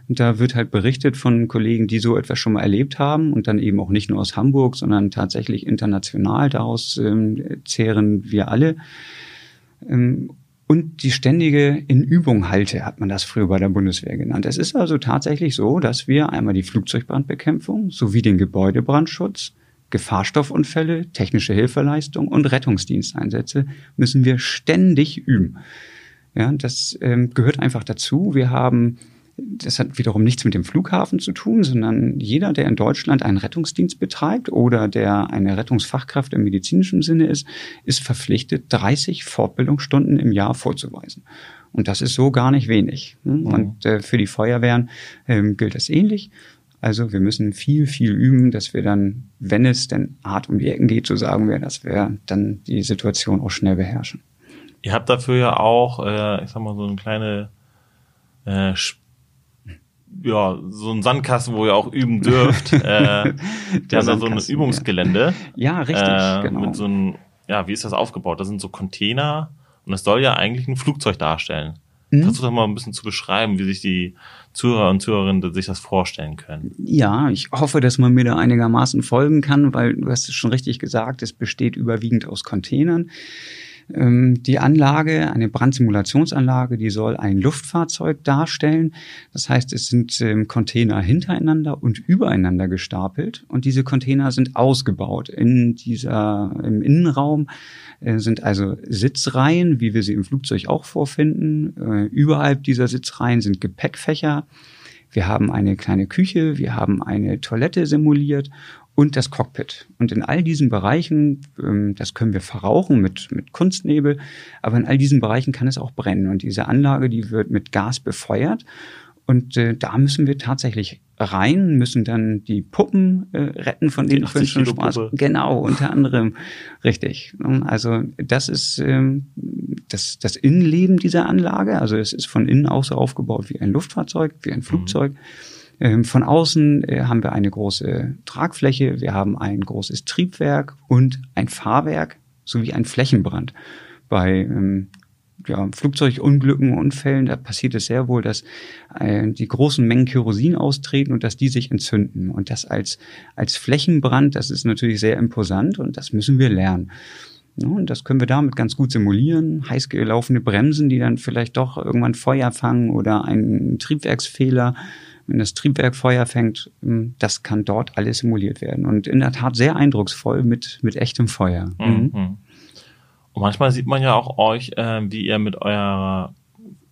Und da wird halt berichtet von Kollegen, die so etwas schon mal erlebt haben und dann eben auch nicht nur aus Hamburg, sondern tatsächlich international. Daraus ähm, zehren wir alle. Ähm, und die ständige in Übung halte, hat man das früher bei der Bundeswehr genannt. Es ist also tatsächlich so, dass wir einmal die Flugzeugbrandbekämpfung sowie den Gebäudebrandschutz, Gefahrstoffunfälle, technische Hilfeleistung und Rettungsdiensteinsätze müssen wir ständig üben. Ja, das ähm, gehört einfach dazu. Wir haben das hat wiederum nichts mit dem Flughafen zu tun, sondern jeder, der in Deutschland einen Rettungsdienst betreibt oder der eine Rettungsfachkraft im medizinischen Sinne ist, ist verpflichtet, 30 Fortbildungsstunden im Jahr vorzuweisen. Und das ist so gar nicht wenig. Und äh, für die Feuerwehren ähm, gilt das ähnlich. Also wir müssen viel, viel üben, dass wir dann, wenn es denn hart um die Ecken geht, so sagen wir, dass wir dann die Situation auch schnell beherrschen. Ihr habt dafür ja auch, äh, ich sag mal, so eine kleine äh, ja, so ein Sandkasten, wo ihr auch üben dürft. äh, haben da so ein Übungsgelände. Ja, richtig, äh, genau. Mit so einem, ja, wie ist das aufgebaut? Das sind so Container und das soll ja eigentlich ein Flugzeug darstellen. Mhm. Versuch doch mal ein bisschen zu beschreiben, wie sich die Zuhörer und Zuhörerinnen sich das vorstellen können. Ja, ich hoffe, dass man mir da einigermaßen folgen kann, weil du hast es schon richtig gesagt, es besteht überwiegend aus Containern. Ähm, Die Anlage, eine Brandsimulationsanlage, die soll ein Luftfahrzeug darstellen. Das heißt, es sind ähm, Container hintereinander und übereinander gestapelt und diese Container sind ausgebaut. In dieser, im Innenraum äh, sind also Sitzreihen, wie wir sie im Flugzeug auch vorfinden. Äh, Überhalb dieser Sitzreihen sind Gepäckfächer. Wir haben eine kleine Küche, wir haben eine Toilette simuliert und das Cockpit. Und in all diesen Bereichen, ähm, das können wir verrauchen mit, mit Kunstnebel, aber in all diesen Bereichen kann es auch brennen. Und diese Anlage, die wird mit Gas befeuert. Und äh, da müssen wir tatsächlich rein, müssen dann die Puppen äh, retten, von denen ich schon 80 Kilo sprach. Puppe. Genau, unter anderem. Richtig. Also das ist ähm, das, das Innenleben dieser Anlage. Also es ist von innen aus so aufgebaut wie ein Luftfahrzeug, wie ein Flugzeug. Ähm, Von außen äh, haben wir eine große Tragfläche, wir haben ein großes Triebwerk und ein Fahrwerk sowie ein Flächenbrand. Bei ähm, ja, Flugzeugunglücken, Unfällen, da passiert es sehr wohl, dass äh, die großen Mengen Kerosin austreten und dass die sich entzünden. Und das als, als Flächenbrand, das ist natürlich sehr imposant und das müssen wir lernen. Und das können wir damit ganz gut simulieren. Heiß gelaufene Bremsen, die dann vielleicht doch irgendwann Feuer fangen oder ein Triebwerksfehler. Wenn das Triebwerk Feuer fängt, ähm, das kann dort alles simuliert werden. Und in der Tat sehr eindrucksvoll mit, mit echtem Feuer. Mhm. Mhm. Und manchmal sieht man ja auch euch, äh, wie ihr mit eurer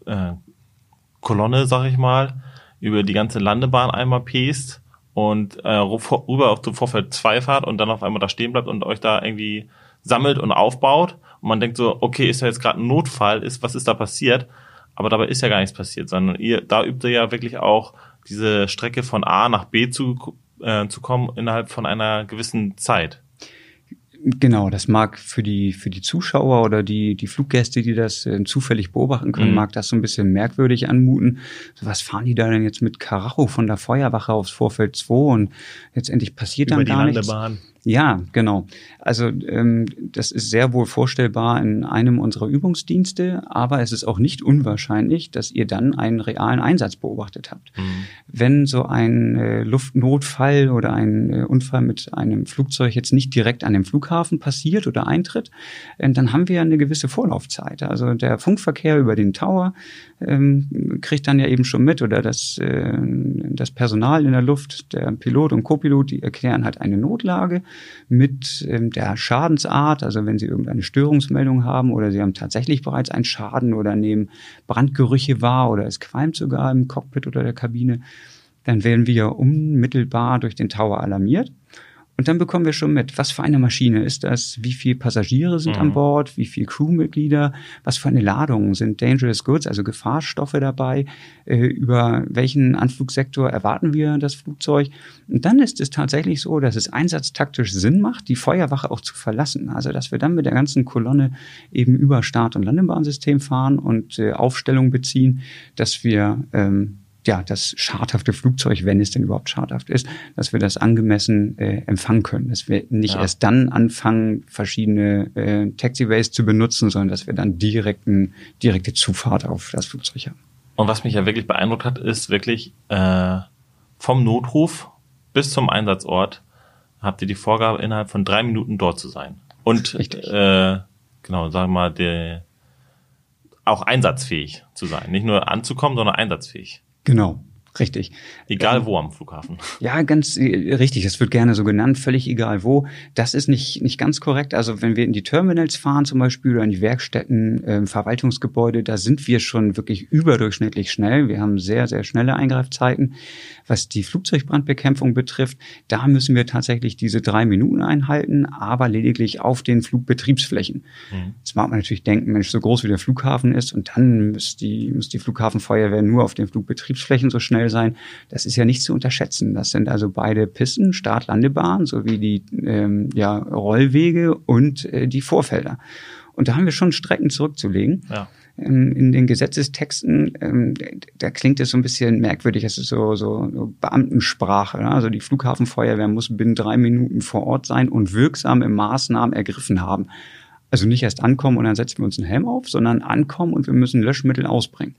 äh, Kolonne, sag ich mal, über die ganze Landebahn einmal pest und äh, rüber auf zum Vorfeld 2 fahrt und dann auf einmal da stehen bleibt und euch da irgendwie sammelt und aufbaut. Und man denkt so, okay, ist da jetzt gerade ein Notfall, ist, was ist da passiert? Aber dabei ist ja gar nichts passiert, sondern ihr, da übt ihr ja wirklich auch diese Strecke von A nach B zu, äh, zu kommen innerhalb von einer gewissen Zeit. Genau, das mag für die, für die Zuschauer oder die, die Fluggäste, die das äh, zufällig beobachten können, Mhm. mag das so ein bisschen merkwürdig anmuten. So, was fahren die da denn jetzt mit Karacho von der Feuerwache aufs Vorfeld 2 und letztendlich passiert dann Über die gar nichts. Ja, genau. Also ähm, das ist sehr wohl vorstellbar in einem unserer Übungsdienste, aber es ist auch nicht unwahrscheinlich, dass ihr dann einen realen Einsatz beobachtet habt. Mhm. Wenn so ein äh, Luftnotfall oder ein äh, Unfall mit einem Flugzeug jetzt nicht direkt an dem Flughafen passiert oder eintritt, äh, dann haben wir eine gewisse Vorlaufzeit. Also der Funkverkehr über den Tower ähm, kriegt dann ja eben schon mit oder das, äh, das Personal in der Luft, der Pilot und Copilot, die erklären halt eine Notlage mit ähm, der Schadensart, also wenn Sie irgendeine Störungsmeldung haben oder Sie haben tatsächlich bereits einen Schaden oder nehmen Brandgerüche wahr oder es qualmt sogar im Cockpit oder der Kabine, dann werden wir unmittelbar durch den Tower alarmiert und dann bekommen wir schon mit, was für eine Maschine ist das, wie viele Passagiere sind mhm. an Bord, wie viele Crewmitglieder, was für eine Ladung sind Dangerous Goods, also Gefahrstoffe dabei, äh, über welchen Anflugsektor erwarten wir das Flugzeug. Und dann ist es tatsächlich so, dass es einsatztaktisch Sinn macht, die Feuerwache auch zu verlassen. Also dass wir dann mit der ganzen Kolonne eben über Start- und Landebahnsystem fahren und äh, Aufstellung beziehen, dass wir ähm, ja, das schadhafte Flugzeug, wenn es denn überhaupt schadhaft ist, dass wir das angemessen äh, empfangen können. Dass wir nicht ja. erst dann anfangen, verschiedene äh, Taxiways zu benutzen, sondern dass wir dann direkten, direkte Zufahrt auf das Flugzeug haben. Und was mich ja wirklich beeindruckt hat, ist wirklich äh, vom Notruf bis zum Einsatzort habt ihr die Vorgabe, innerhalb von drei Minuten dort zu sein. Und Richtig. Äh, genau, sagen wir mal, der, auch einsatzfähig zu sein. Nicht nur anzukommen, sondern einsatzfähig. Genau. Richtig. Egal ähm, wo am Flughafen. Ja, ganz äh, richtig. Das wird gerne so genannt, völlig egal wo. Das ist nicht, nicht ganz korrekt. Also wenn wir in die Terminals fahren zum Beispiel oder in die Werkstätten, äh, Verwaltungsgebäude, da sind wir schon wirklich überdurchschnittlich schnell. Wir haben sehr, sehr schnelle Eingreifzeiten. Was die Flugzeugbrandbekämpfung betrifft, da müssen wir tatsächlich diese drei Minuten einhalten, aber lediglich auf den Flugbetriebsflächen. Mhm. Jetzt mag man natürlich denken, Mensch, so groß wie der Flughafen ist und dann muss die, muss die Flughafenfeuerwehr nur auf den Flugbetriebsflächen so schnell sein. Das ist ja nicht zu unterschätzen. Das sind also beide Pisten, Start-Landebahn sowie die ähm, ja, Rollwege und äh, die Vorfelder. Und da haben wir schon Strecken zurückzulegen. Ja. Ähm, in den Gesetzestexten, ähm, da klingt es so ein bisschen merkwürdig, es ist so, so, so Beamtensprache. Ne? Also die Flughafenfeuerwehr muss binnen drei Minuten vor Ort sein und wirksame Maßnahmen ergriffen haben. Also nicht erst ankommen und dann setzen wir uns einen Helm auf, sondern ankommen und wir müssen Löschmittel ausbringen.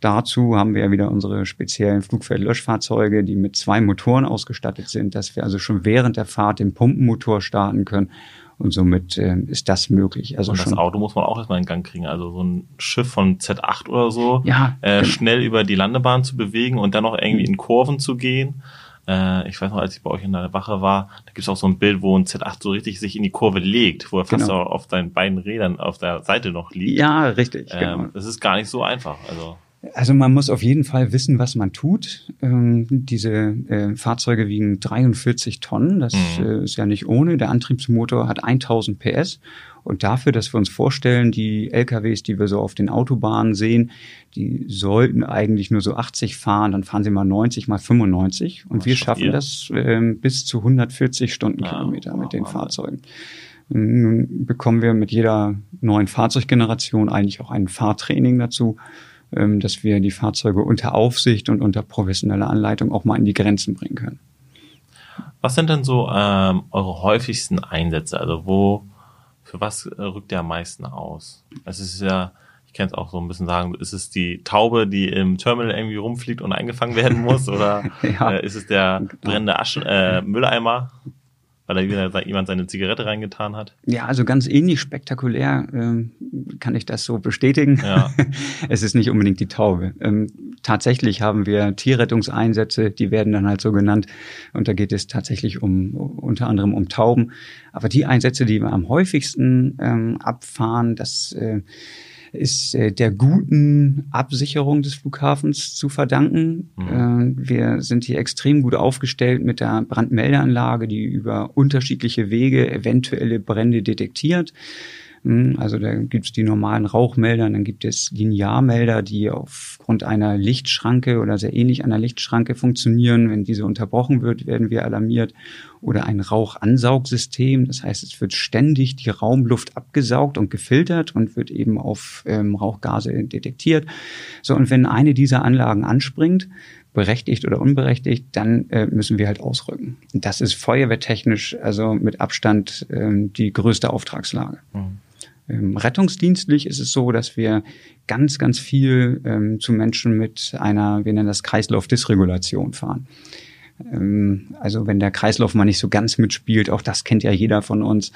Dazu haben wir ja wieder unsere speziellen Flugfeldlöschfahrzeuge, die mit zwei Motoren ausgestattet sind, dass wir also schon während der Fahrt den Pumpenmotor starten können und somit äh, ist das möglich. Also und das Auto muss man auch erstmal in Gang kriegen. Also so ein Schiff von Z8 oder so, ja, äh, genau. schnell über die Landebahn zu bewegen und dann noch irgendwie in Kurven zu gehen. Äh, ich weiß noch, als ich bei euch in der Wache war, da gibt's auch so ein Bild, wo ein Z8 so richtig sich in die Kurve legt, wo er fast genau. auf seinen beiden Rädern auf der Seite noch liegt. Ja, richtig. Ähm, genau. Das ist gar nicht so einfach. Also also man muss auf jeden Fall wissen, was man tut. Ähm, diese äh, Fahrzeuge wiegen 43 Tonnen. Das mhm. äh, ist ja nicht ohne. Der Antriebsmotor hat 1000 PS. Und dafür, dass wir uns vorstellen, die LKWs, die wir so auf den Autobahnen sehen, die sollten eigentlich nur so 80 fahren, dann fahren sie mal 90 mal 95. Und was wir schaffen ihr? das äh, bis zu 140 Stundenkilometer ja, mit den Fahrzeugen. Nun bekommen wir mit jeder neuen Fahrzeuggeneration eigentlich auch ein Fahrtraining dazu dass wir die Fahrzeuge unter Aufsicht und unter professioneller Anleitung auch mal in die Grenzen bringen können. Was sind denn so ähm, eure häufigsten Einsätze? Also wo, für was äh, rückt ihr am meisten aus? Es ist ja, ich kann es auch so ein bisschen sagen, ist es die Taube, die im Terminal irgendwie rumfliegt und eingefangen werden muss? Oder ja, äh, ist es der genau. brennende Aschen, äh, Mülleimer? Weil da wieder jemand seine Zigarette reingetan hat? Ja, also ganz ähnlich spektakulär ähm, kann ich das so bestätigen. Ja. es ist nicht unbedingt die Taube. Ähm, tatsächlich haben wir Tierrettungseinsätze, die werden dann halt so genannt. Und da geht es tatsächlich um unter anderem um Tauben. Aber die Einsätze, die wir am häufigsten ähm, abfahren, das äh, ist äh, der guten Absicherung des Flughafens zu verdanken. Mhm. Äh, wir sind hier extrem gut aufgestellt mit der Brandmeldeanlage, die über unterschiedliche Wege eventuelle Brände detektiert. Hm, also da gibt es die normalen Rauchmelder, dann gibt es Linearmelder, die aufgrund einer Lichtschranke oder sehr ähnlich einer Lichtschranke funktionieren. Wenn diese unterbrochen wird, werden wir alarmiert. Oder ein Rauchansaugsystem, das heißt, es wird ständig die Raumluft abgesaugt und gefiltert und wird eben auf ähm, Rauchgase detektiert. So, und wenn eine dieser Anlagen anspringt, berechtigt oder unberechtigt, dann äh, müssen wir halt ausrücken. Und das ist feuerwehrtechnisch also mit Abstand ähm, die größte Auftragslage. Mhm. Ähm, rettungsdienstlich ist es so, dass wir ganz, ganz viel ähm, zu Menschen mit einer, wir nennen das Kreislaufdysregulation fahren. Ähm, also wenn der Kreislauf mal nicht so ganz mitspielt, auch das kennt ja jeder von uns,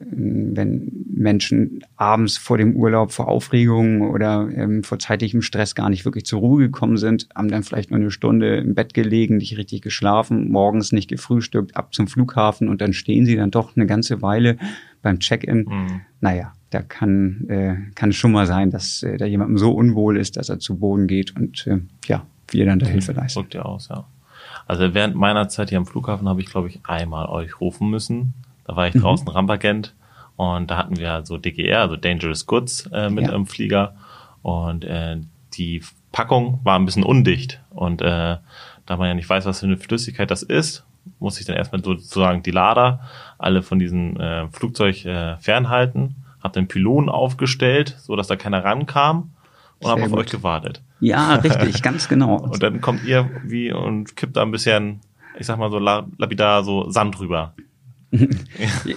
ähm, wenn Menschen abends vor dem Urlaub vor Aufregung oder ähm, vor zeitlichem Stress gar nicht wirklich zur Ruhe gekommen sind, haben dann vielleicht nur eine Stunde im Bett gelegen, nicht richtig geschlafen, morgens nicht gefrühstückt, ab zum Flughafen und dann stehen sie dann doch eine ganze Weile beim Check-in. Mhm. Naja, da kann, äh, kann es schon mal sein, dass äh, da jemandem so unwohl ist, dass er zu Boden geht und äh, ja, wir dann da Hilfe leisten. Drückt ja aus, ja. Also während meiner Zeit hier am Flughafen habe ich, glaube ich, einmal euch rufen müssen. Da war ich mhm. draußen Rampagent und da hatten wir so DGR, also Dangerous Goods, äh, mit ja. im Flieger. Und äh, die Packung war ein bisschen undicht. Und äh, da man ja nicht weiß, was für eine Flüssigkeit das ist, muss ich dann erstmal sozusagen die Lader alle von diesem äh, Flugzeug äh, fernhalten, habe den Pylon aufgestellt, so dass da keiner rankam und habe auf euch gewartet. Ja, richtig, ganz genau. Und dann kommt ihr wie und kippt da ein bisschen, ich sag mal so lapidar so Sand drüber.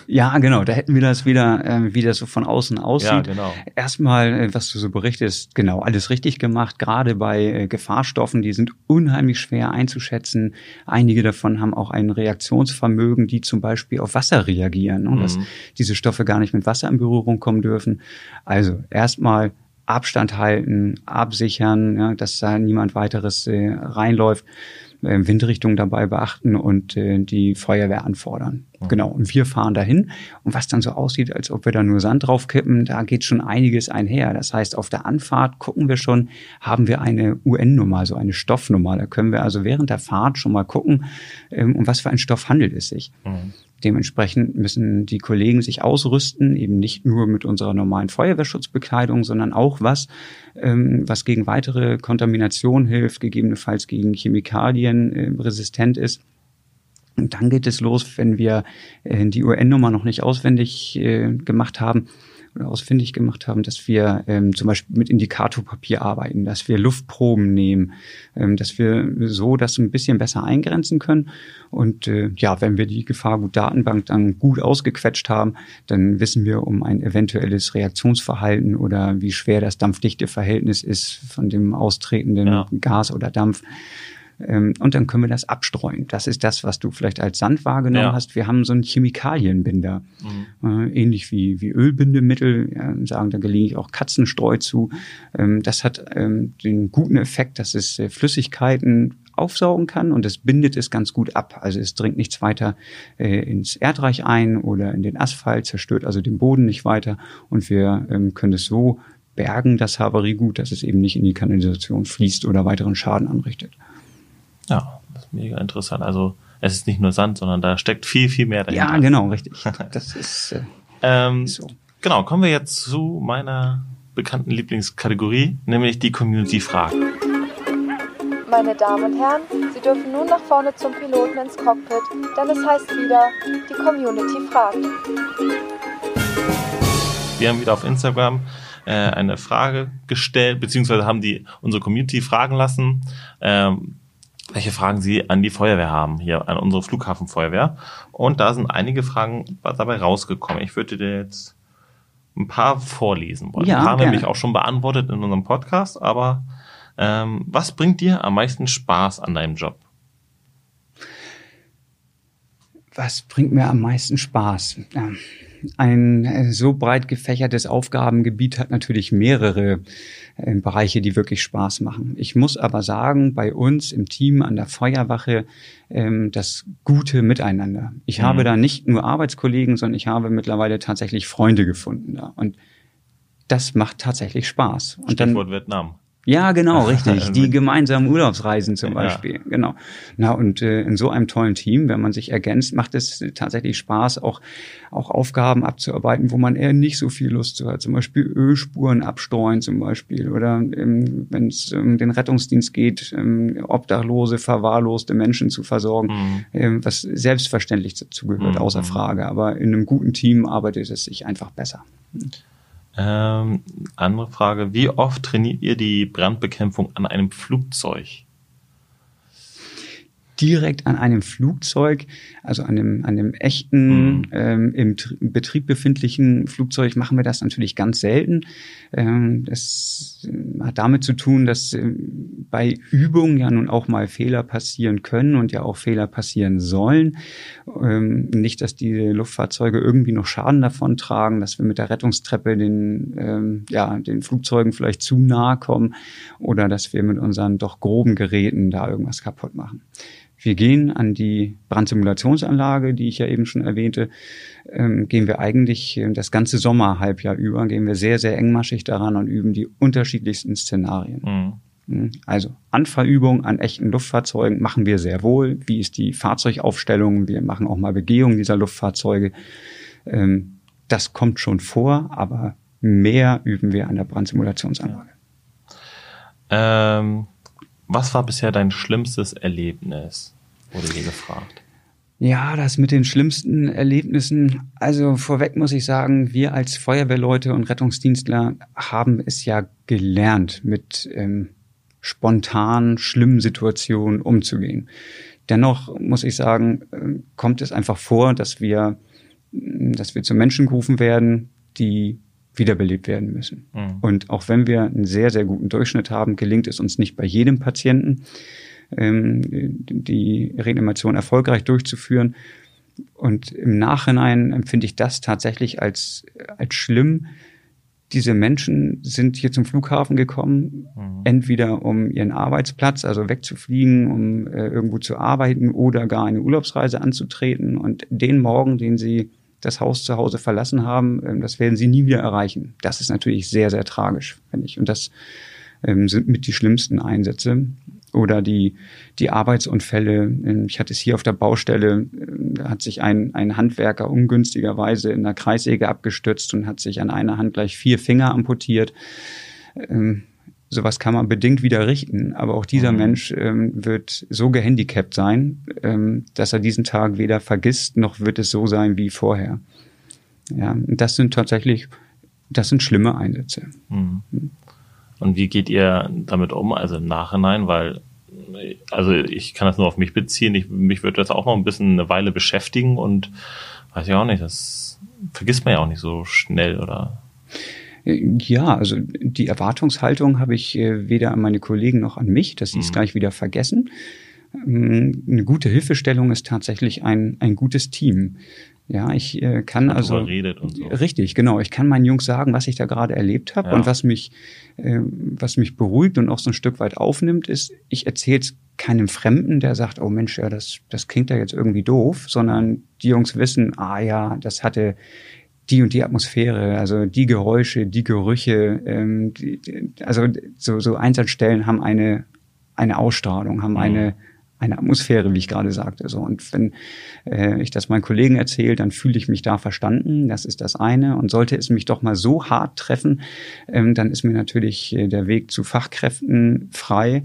Ja, genau. Da hätten wir das wieder, äh, wie das so von außen aussieht. Ja, genau. Erstmal, äh, was du so berichtest, genau, alles richtig gemacht. Gerade bei äh, Gefahrstoffen, die sind unheimlich schwer einzuschätzen. Einige davon haben auch ein Reaktionsvermögen, die zum Beispiel auf Wasser reagieren und mhm. dass diese Stoffe gar nicht mit Wasser in Berührung kommen dürfen. Also erstmal Abstand halten, absichern, ja, dass da niemand weiteres äh, reinläuft, äh, Windrichtung dabei beachten und äh, die Feuerwehr anfordern. Mhm. Genau. Und wir fahren dahin. Und was dann so aussieht, als ob wir da nur Sand draufkippen, da geht schon einiges einher. Das heißt, auf der Anfahrt gucken wir schon, haben wir eine UN-Nummer, so eine Stoffnummer. Da können wir also während der Fahrt schon mal gucken, ähm, um was für einen Stoff handelt es sich. Mhm. Dementsprechend müssen die Kollegen sich ausrüsten, eben nicht nur mit unserer normalen Feuerwehrschutzbekleidung, sondern auch was, ähm, was gegen weitere Kontamination hilft, gegebenenfalls gegen Chemikalien äh, resistent ist. Und dann geht es los, wenn wir äh, die UN-Nummer noch nicht auswendig äh, gemacht haben, ausfindig gemacht haben, dass wir ähm, zum Beispiel mit Indikatorpapier arbeiten, dass wir Luftproben nehmen, ähm, dass wir so das ein bisschen besser eingrenzen können. Und äh, ja, wenn wir die Gefahrgut-Datenbank dann gut ausgequetscht haben, dann wissen wir um ein eventuelles Reaktionsverhalten oder wie schwer das Dampfdichteverhältnis ist von dem austretenden ja. Gas oder Dampf. Ähm, und dann können wir das abstreuen. Das ist das, was du vielleicht als Sand wahrgenommen ja. hast. Wir haben so einen Chemikalienbinder, mhm. äh, ähnlich wie, wie Ölbindemittel, ja, sagen da gelegentlich auch Katzenstreu zu. Ähm, das hat ähm, den guten Effekt, dass es äh, Flüssigkeiten aufsaugen kann und es bindet es ganz gut ab. Also es dringt nichts weiter äh, ins Erdreich ein oder in den Asphalt, zerstört also den Boden nicht weiter und wir ähm, können es so bergen, das Havariegut, dass es eben nicht in die Kanalisation fließt oder weiteren Schaden anrichtet. Ja, das ist mega interessant. Also es ist nicht nur Sand, sondern da steckt viel, viel mehr dahinter. Ja, genau, richtig. Das ist, äh, ähm, so. Genau, kommen wir jetzt zu meiner bekannten Lieblingskategorie, nämlich die Community-Fragen. Meine Damen und Herren, Sie dürfen nun nach vorne zum Piloten ins Cockpit, denn es heißt wieder, die Community fragt. Wir haben wieder auf Instagram äh, eine Frage gestellt, beziehungsweise haben die unsere Community fragen lassen. Ähm, welche Fragen Sie an die Feuerwehr haben, hier an unsere Flughafenfeuerwehr. Und da sind einige Fragen dabei rausgekommen. Ich würde dir jetzt ein paar vorlesen wollen. Ja, ein paar haben nämlich auch schon beantwortet in unserem Podcast, aber ähm, was bringt dir am meisten Spaß an deinem Job? Was bringt mir am meisten Spaß? Ein äh, so breit gefächertes Aufgabengebiet hat natürlich mehrere Bereiche, die wirklich Spaß machen. Ich muss aber sagen, bei uns im Team an der Feuerwache ähm, das gute Miteinander. Ich mhm. habe da nicht nur Arbeitskollegen, sondern ich habe mittlerweile tatsächlich Freunde gefunden da. Und das macht tatsächlich Spaß. Und Stichwort dann, Vietnam. Ja, genau, richtig. Die gemeinsamen Urlaubsreisen zum Beispiel. Ja. Genau. Na, und äh, in so einem tollen Team, wenn man sich ergänzt, macht es tatsächlich Spaß, auch, auch Aufgaben abzuarbeiten, wo man eher nicht so viel Lust zu hat. Zum Beispiel Ölspuren abstreuen zum Beispiel. Oder ähm, wenn es um den Rettungsdienst geht, ähm, obdachlose, verwahrloste Menschen zu versorgen, mhm. ähm, was selbstverständlich dazu gehört, mhm. außer Frage. Aber in einem guten Team arbeitet es sich einfach besser. Ähm, andere Frage, wie oft trainiert ihr die Brandbekämpfung an einem Flugzeug? Direkt an einem Flugzeug, also an dem, an dem echten, mhm. ähm, im, im, Betrieb befindlichen Flugzeug machen wir das natürlich ganz selten. Ähm, das äh, hat damit zu tun, dass äh, bei Übungen ja nun auch mal Fehler passieren können und ja auch Fehler passieren sollen. Ähm, nicht, dass die Luftfahrzeuge irgendwie noch Schaden davon tragen, dass wir mit der Rettungstreppe den, ähm, ja, den Flugzeugen vielleicht zu nahe kommen oder dass wir mit unseren doch groben Geräten da irgendwas kaputt machen. Wir gehen an die Brandsimulationsanlage, die ich ja eben schon erwähnte, ähm, gehen wir eigentlich äh, das ganze Sommerhalbjahr über, gehen wir sehr, sehr engmaschig daran und üben die unterschiedlichsten Szenarien. Mhm. mhm. Also Anfahrübungen an echten Luftfahrzeugen machen wir sehr wohl. Wie ist die Fahrzeugaufstellung? Wir machen auch mal Begehungen dieser Luftfahrzeuge. Ähm, das kommt schon vor, aber mehr üben wir an der Brandsimulationsanlage. Ähm was war bisher dein schlimmstes Erlebnis? Wurde hier gefragt. Ja, das mit den schlimmsten Erlebnissen. Also vorweg muss ich sagen, wir als Feuerwehrleute und Rettungsdienstler haben es ja gelernt, mit ähm, spontan schlimmen Situationen umzugehen. Dennoch muss ich sagen, äh, kommt es einfach vor, dass wir, dass wir zu Menschen gerufen werden, die wiederbelebt werden müssen. Mhm. Und auch wenn wir einen sehr, sehr guten Durchschnitt haben, gelingt es uns nicht bei jedem Patienten, ähm, die Reanimation erfolgreich durchzuführen. Und im Nachhinein empfinde ich das tatsächlich als, als schlimm. Diese Menschen sind hier zum Flughafen gekommen, mhm. entweder um ihren Arbeitsplatz, also wegzufliegen, um äh, irgendwo zu arbeiten oder gar eine Urlaubsreise anzutreten. Und den Morgen, den sie das Haus zu Hause verlassen haben, ähm, das werden sie nie wieder erreichen. Das ist natürlich sehr, sehr tragisch, finde ich. Und das ähm, sind mit die schlimmsten Einsätze. Oder die, die Arbeitsunfälle. Ähm, ich hatte es hier auf der Baustelle, da hat sich ein, ein Handwerker ungünstigerweise in der Kreissäge abgestürzt und hat sich an einer Hand gleich vier Finger amputiert sowas kann man bedingt wieder richten. Aber auch dieser mhm. Mensch ähm, wird so gehandicapt sein, ähm, dass er diesen Tag weder vergisst, noch wird es so sein wie vorher. Ja, das sind tatsächlich, das sind schlimme Einsätze. Mhm. Und wie geht ihr damit um? Also im Nachhinein, weil, also ich kann das nur auf mich beziehen. Ich, mich würde das auch noch ein bisschen eine Weile beschäftigen und weiß ich auch nicht, das vergisst man ja auch nicht so schnell oder ja, also die Erwartungshaltung habe ich äh, weder an meine Kollegen noch an mich, dass sie es mhm. gleich wieder vergessen. Ähm, eine gute Hilfestellung ist tatsächlich ein, ein gutes Team. Ja, ich äh, kann also redet und so. richtig, genau. Ich kann meinen Jungs sagen, was ich da gerade erlebt habe ja. und was mich, äh, was mich beruhigt und auch so ein Stück weit aufnimmt, ist, ich erzähle es keinem Fremden, der sagt, oh Mensch, ja, das, das klingt ja jetzt irgendwie doof, sondern die Jungs wissen, ah ja, das hatte die und die Atmosphäre, also die Geräusche, die Gerüche, ähm, die, also so, so Einsatzstellen haben eine, eine Ausstrahlung, haben mhm. eine, eine Atmosphäre, wie ich gerade sagte. So. Und wenn äh, ich das meinen Kollegen erzähle, dann fühle ich mich da verstanden. Das ist das eine. Und sollte es mich doch mal so hart treffen, ähm, dann ist mir natürlich äh, der Weg zu Fachkräften frei.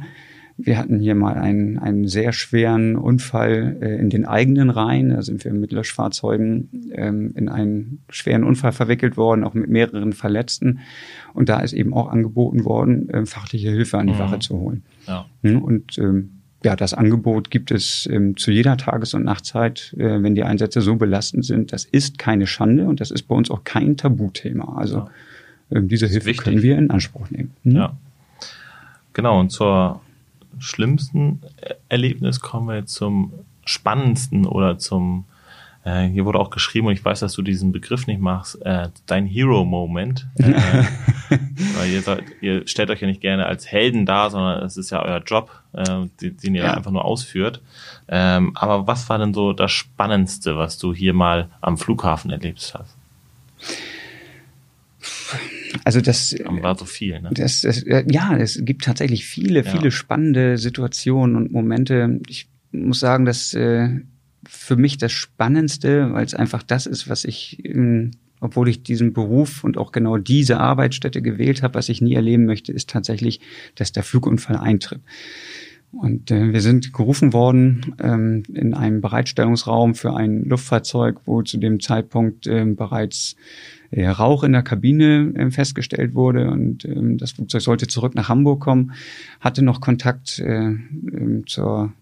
Wir hatten hier mal einen, einen sehr schweren Unfall äh, in den eigenen Reihen. Da sind wir mit Löschfahrzeugen ähm, in einen schweren Unfall verwickelt worden, auch mit mehreren Verletzten. Und da ist eben auch angeboten worden, äh, fachliche Hilfe an die mhm. Wache zu holen. Ja. Hm, und ähm, ja, das Angebot gibt es ähm, zu jeder Tages- und Nachtzeit, äh, wenn die Einsätze so belastend sind. Das ist keine Schande und das ist bei uns auch kein Tabuthema. Also ja. ähm, diese Hilfe wichtig. können wir in Anspruch nehmen. Hm? Ja. Genau, und zur schlimmsten Erlebnis kommen wir jetzt zum spannendsten oder zum, äh, hier wurde auch geschrieben, und ich weiß, dass du diesen Begriff nicht machst, äh, dein Hero-Moment. Äh, weil ihr, seid, ihr stellt euch ja nicht gerne als Helden dar, sondern es ist ja euer Job, äh, den, den ihr ja. einfach nur ausführt. Ähm, aber was war denn so das Spannendste, was du hier mal am Flughafen erlebt hast? Also das war so viel, ne? Das, das, äh, ja, es gibt tatsächlich viele, ja. viele spannende Situationen und Momente. Ich muss sagen, dass äh, für mich das Spannendste, weil es einfach das ist, was ich, ähm, obwohl ich diesen Beruf und auch genau diese Arbeitsstätte gewählt habe, was ich nie erleben möchte, ist tatsächlich, dass der Flugunfall eintritt. Und äh, wir sind gerufen worden ähm, in einem Bereitstellungsraum für ein Luftfahrzeug, wo zu dem Zeitpunkt äh, bereits äh, Rauch in der Kabine äh, festgestellt wurde. Und ähm, das Flugzeug sollte zurück nach Hamburg kommen, hatte noch Kontakt äh, äh, zur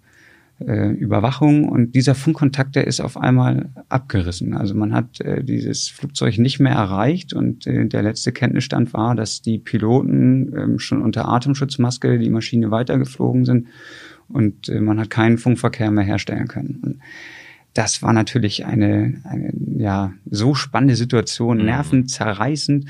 äh, Überwachung und dieser Funkkontakt, der ist auf einmal abgerissen. Also man hat äh, dieses Flugzeug nicht mehr erreicht und äh, der letzte Kenntnisstand war, dass die Piloten äh, schon unter Atemschutzmaske die Maschine weitergeflogen sind und äh, man hat keinen Funkverkehr mehr herstellen können. Und das war natürlich eine, eine ja so spannende Situation, mhm. nervenzerreißend.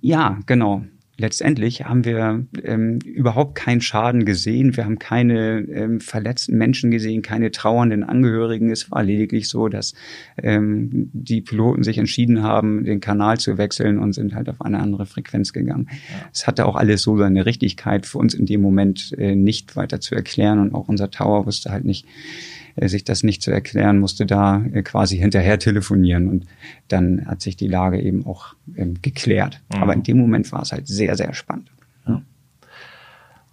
Ja, genau letztendlich haben wir ähm, überhaupt keinen Schaden gesehen. Wir haben keine ähm, verletzten Menschen gesehen, keine trauernden Angehörigen. Es war lediglich so, dass ähm, die Piloten sich entschieden haben, den Kanal zu wechseln und sind halt auf eine andere Frequenz gegangen. Es ja. hatte auch alles so seine Richtigkeit für uns in dem Moment äh, nicht weiter zu erklären und auch unser Tower wusste halt nicht, sich das nicht zu erklären, musste da äh, quasi hinterher telefonieren und dann hat sich die Lage eben auch ähm, geklärt. Mhm. Aber in dem Moment war es halt sehr, sehr spannend. Ja.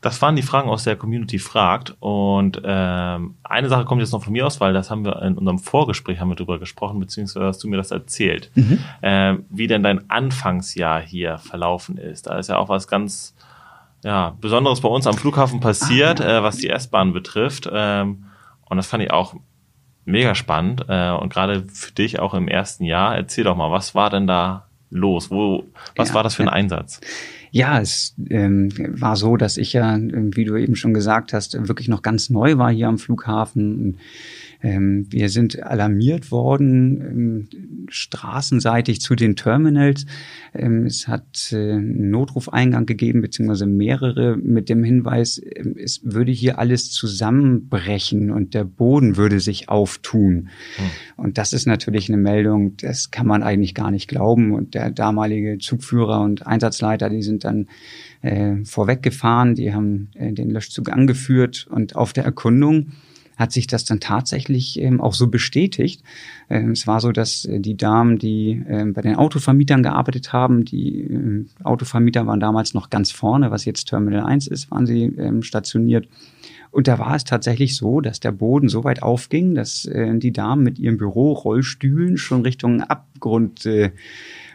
Das waren die Fragen aus der Community fragt und ähm, eine Sache kommt jetzt noch von mir aus, weil das haben wir in unserem Vorgespräch haben wir drüber gesprochen, beziehungsweise hast du mir das erzählt, mhm. ähm, wie denn dein Anfangsjahr hier verlaufen ist. Da ist ja auch was ganz ja, Besonderes bei uns am Flughafen passiert, ah, ja. äh, was die S-Bahn betrifft. Ähm, und das fand ich auch mega spannend. Äh, und gerade für dich auch im ersten Jahr, erzähl doch mal, was war denn da los? Wo, was ja, war das für ein. Einsatz? Ja, es ähm, war so, dass ich ja, wie du eben schon gesagt hast, wirklich noch ganz neu war hier am Flughafen. Ähm, wir sind alarmiert worden, ähm, straßenseitig zu den Terminals. Ähm, es hat äh, einen Notrufeingang gegeben, beziehungsweise mehrere mit dem Hinweis, ähm, es würde hier alles zusammenbrechen und der Boden würde sich auftun. Hm. Und das ist natürlich eine Meldung, das kann man eigentlich gar nicht glauben. Und der damalige Zugführer und Einsatzleiter, die sind dann äh, vorweggefahren, die haben äh, den Löschzug angeführt und auf der Erkundung hat sich das dann tatsächlich ähm, auch so bestätigt. Ähm, es war so, dass äh, die Damen, die ähm, bei den Autovermietern gearbeitet haben, die äh, Autovermieter waren damals noch ganz vorne, was jetzt Terminal 1 ist, waren sie ähm, stationiert. Und da war es tatsächlich so, dass der Boden so weit aufging, dass äh, die Damen mit ihren Bürorollstühlen schon Richtung Abgrund äh,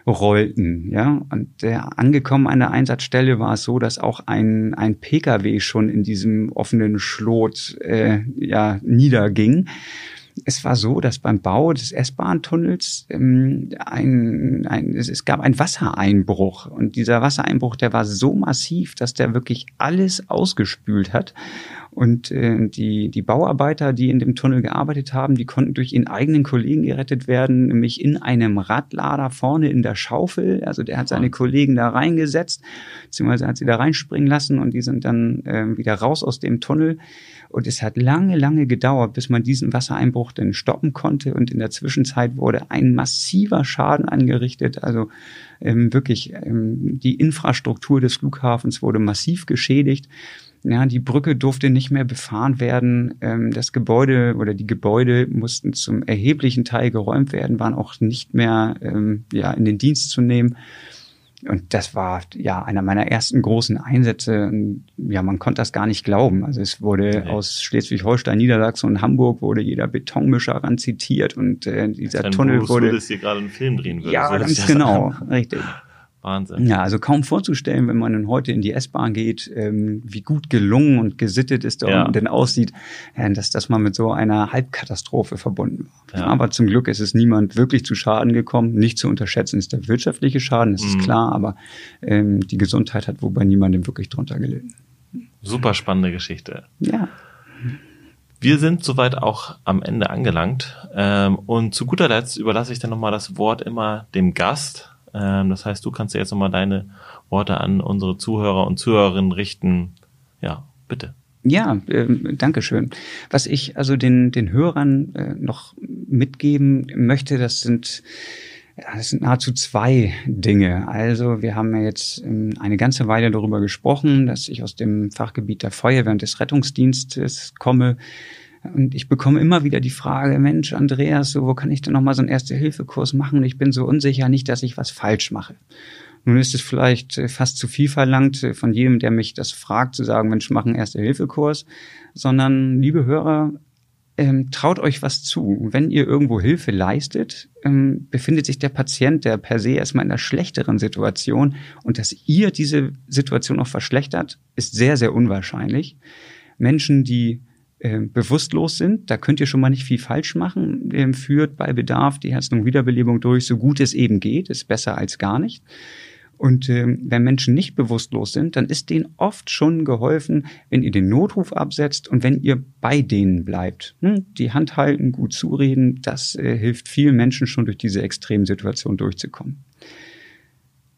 rollten. Ja, und der angekommen an der Einsatzstelle war es so, dass auch ein, ein Pkw schon in diesem offenen Schlot äh, ja, niederging. Es war so, dass beim Bau des S-Bahn-Tunnels ähm, ein, ein, es, es gab einen Wassereinbruch und dieser Wassereinbruch, der war so massiv, dass der wirklich alles ausgespült hat und äh, die, die Bauarbeiter, die in dem Tunnel gearbeitet haben, die konnten durch ihren eigenen Kollegen gerettet werden, nämlich in einem Radlader vorne in der Schaufel. Also der hat seine Kollegen da reingesetzt, beziehungsweise hat sie da reinspringen lassen und die sind dann äh, wieder raus aus dem Tunnel. Und es hat lange, lange gedauert, bis man diesen Wassereinbruch denn stoppen konnte. Und in der Zwischenzeit wurde ein massiver Schaden angerichtet. Also ähm, wirklich ähm, die Infrastruktur des Flughafens wurde massiv geschädigt. Ja, die Brücke durfte nicht mehr befahren werden. Ähm, das Gebäude oder die Gebäude mussten zum erheblichen Teil geräumt werden, waren auch nicht mehr ähm, ja, in den Dienst zu nehmen. Und das war ja einer meiner ersten großen Einsätze. Ja, man konnte das gar nicht glauben. Also es wurde okay. aus Schleswig-Holstein, Niedersachsen und Hamburg wurde jeder Betonmischer ran zitiert und äh, dieser Tunnel wurde. Willis hier gerade einen Film drehen würde. Ja, ganz genau, richtig. Wahnsinn. Ja, also kaum vorzustellen, wenn man heute in die S-Bahn geht, ähm, wie gut gelungen und gesittet es da ja. denn aussieht, äh, dass das mal mit so einer Halbkatastrophe verbunden war. Ja. Aber zum Glück ist es niemand wirklich zu Schaden gekommen. Nicht zu unterschätzen ist der wirtschaftliche Schaden, das mhm. ist klar, aber ähm, die Gesundheit hat wohl bei niemandem wirklich drunter gelitten. Super spannende Geschichte. Ja. Wir sind soweit auch am Ende angelangt. Ähm, und zu guter Letzt überlasse ich dann nochmal das Wort immer dem Gast. Ähm, das heißt, du kannst jetzt nochmal deine Worte an unsere Zuhörer und Zuhörerinnen richten. Ja, bitte. Ja, äh, danke schön. Was ich also den, den Hörern äh, noch mitgeben möchte, das sind, ja, das sind nahezu zwei Dinge. Also wir haben ja jetzt ähm, eine ganze Weile darüber gesprochen, dass ich aus dem Fachgebiet der Feuerwehr und des Rettungsdienstes komme. Und ich bekomme immer wieder die Frage, Mensch, Andreas, so, wo kann ich denn nochmal so einen Erste-Hilfe-Kurs machen? Ich bin so unsicher, nicht, dass ich was falsch mache. Nun ist es vielleicht äh, fast zu viel verlangt äh, von jedem, der mich das fragt, zu sagen, Mensch, mach einen Erste-Hilfe-Kurs, sondern, liebe Hörer, ähm, traut euch was zu. Wenn ihr irgendwo Hilfe leistet, ähm, befindet sich der Patient, der per se erstmal in einer schlechteren Situation und dass ihr diese Situation noch verschlechtert, ist sehr, sehr unwahrscheinlich. Menschen, die äh, bewusstlos sind. Da könnt ihr schon mal nicht viel falsch machen. Ähm, führt bei Bedarf die Herz-Lungen-Wiederbelebung durch, so gut es eben geht. Ist besser als gar nicht. Und ähm, wenn Menschen nicht bewusstlos sind, dann ist denen oft schon geholfen, wenn ihr den Notruf absetzt und wenn ihr bei denen bleibt. Hm? Die Hand halten, gut zureden, das äh, hilft vielen Menschen schon durch diese extremen Situationen durchzukommen.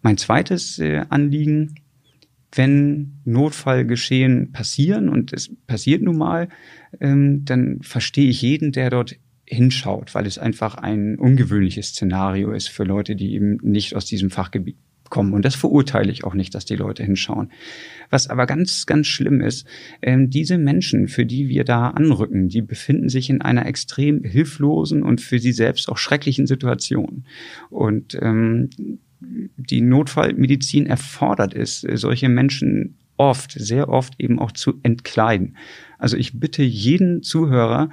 Mein zweites äh, Anliegen, wenn Notfallgeschehen passieren, und es passiert nun mal, ähm, dann verstehe ich jeden, der dort hinschaut, weil es einfach ein ungewöhnliches Szenario ist für Leute, die eben nicht aus diesem Fachgebiet kommen. Und das verurteile ich auch nicht, dass die Leute hinschauen. Was aber ganz, ganz schlimm ist, ähm, diese Menschen, für die wir da anrücken, die befinden sich in einer extrem hilflosen und für sie selbst auch schrecklichen Situation. Und ähm, die Notfallmedizin erfordert ist, solche Menschen oft, sehr oft eben auch zu entkleiden. Also ich bitte jeden Zuhörer,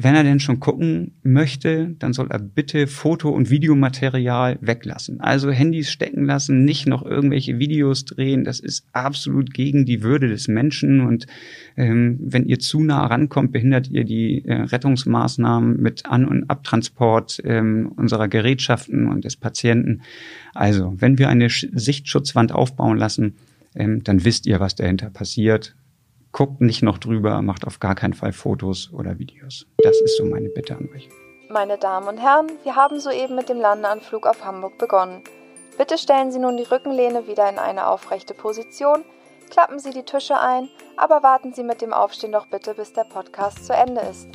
wenn er denn schon gucken möchte, dann soll er bitte Foto- und Videomaterial weglassen. Also Handys stecken lassen, nicht noch irgendwelche Videos drehen. Das ist absolut gegen die Würde des Menschen. Und ähm, wenn ihr zu nah rankommt, behindert ihr die äh, Rettungsmaßnahmen mit An- und Abtransport ähm, unserer Gerätschaften und des Patienten. Also, wenn wir eine Sichtschutzwand aufbauen lassen, ähm, dann wisst ihr, was dahinter passiert guckt nicht noch drüber, macht auf gar keinen Fall Fotos oder Videos. Das ist so meine Bitte an euch. Meine Damen und Herren, wir haben soeben mit dem Landeanflug auf Hamburg begonnen. Bitte stellen Sie nun die Rückenlehne wieder in eine aufrechte Position, klappen Sie die Tische ein, aber warten Sie mit dem Aufstehen doch bitte, bis der Podcast zu Ende ist.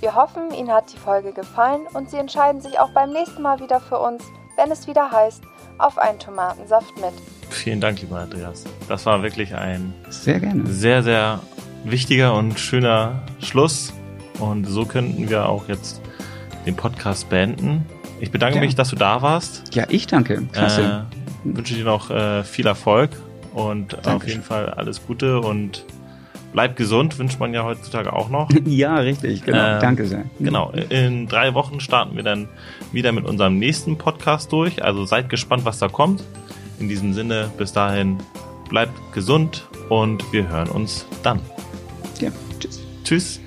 Wir hoffen, Ihnen hat die Folge gefallen und Sie entscheiden sich auch beim nächsten Mal wieder für uns, wenn es wieder heißt, auf einen Tomatensaft mit. Vielen Dank, lieber Andreas. Das war wirklich ein sehr gerne. Sehr, sehr wichtiger und schöner Schluss. Und so könnten wir auch jetzt den Podcast beenden. Ich bedanke ja. mich, dass du da warst. Ja, ich danke. Klasse. Äh, wünsche dir noch äh, viel Erfolg und Dankeschön. auf jeden Fall alles Gute und bleib gesund, wünscht man ja heutzutage auch noch. ja, richtig, genau. Äh, Danke sehr. Genau. In drei Wochen starten wir dann wieder mit unserem nächsten Podcast durch. Also seid gespannt, was da kommt. In diesem Sinne, bis dahin, bleibt gesund und wir hören uns dann. Ja, tschüss. Tschüss.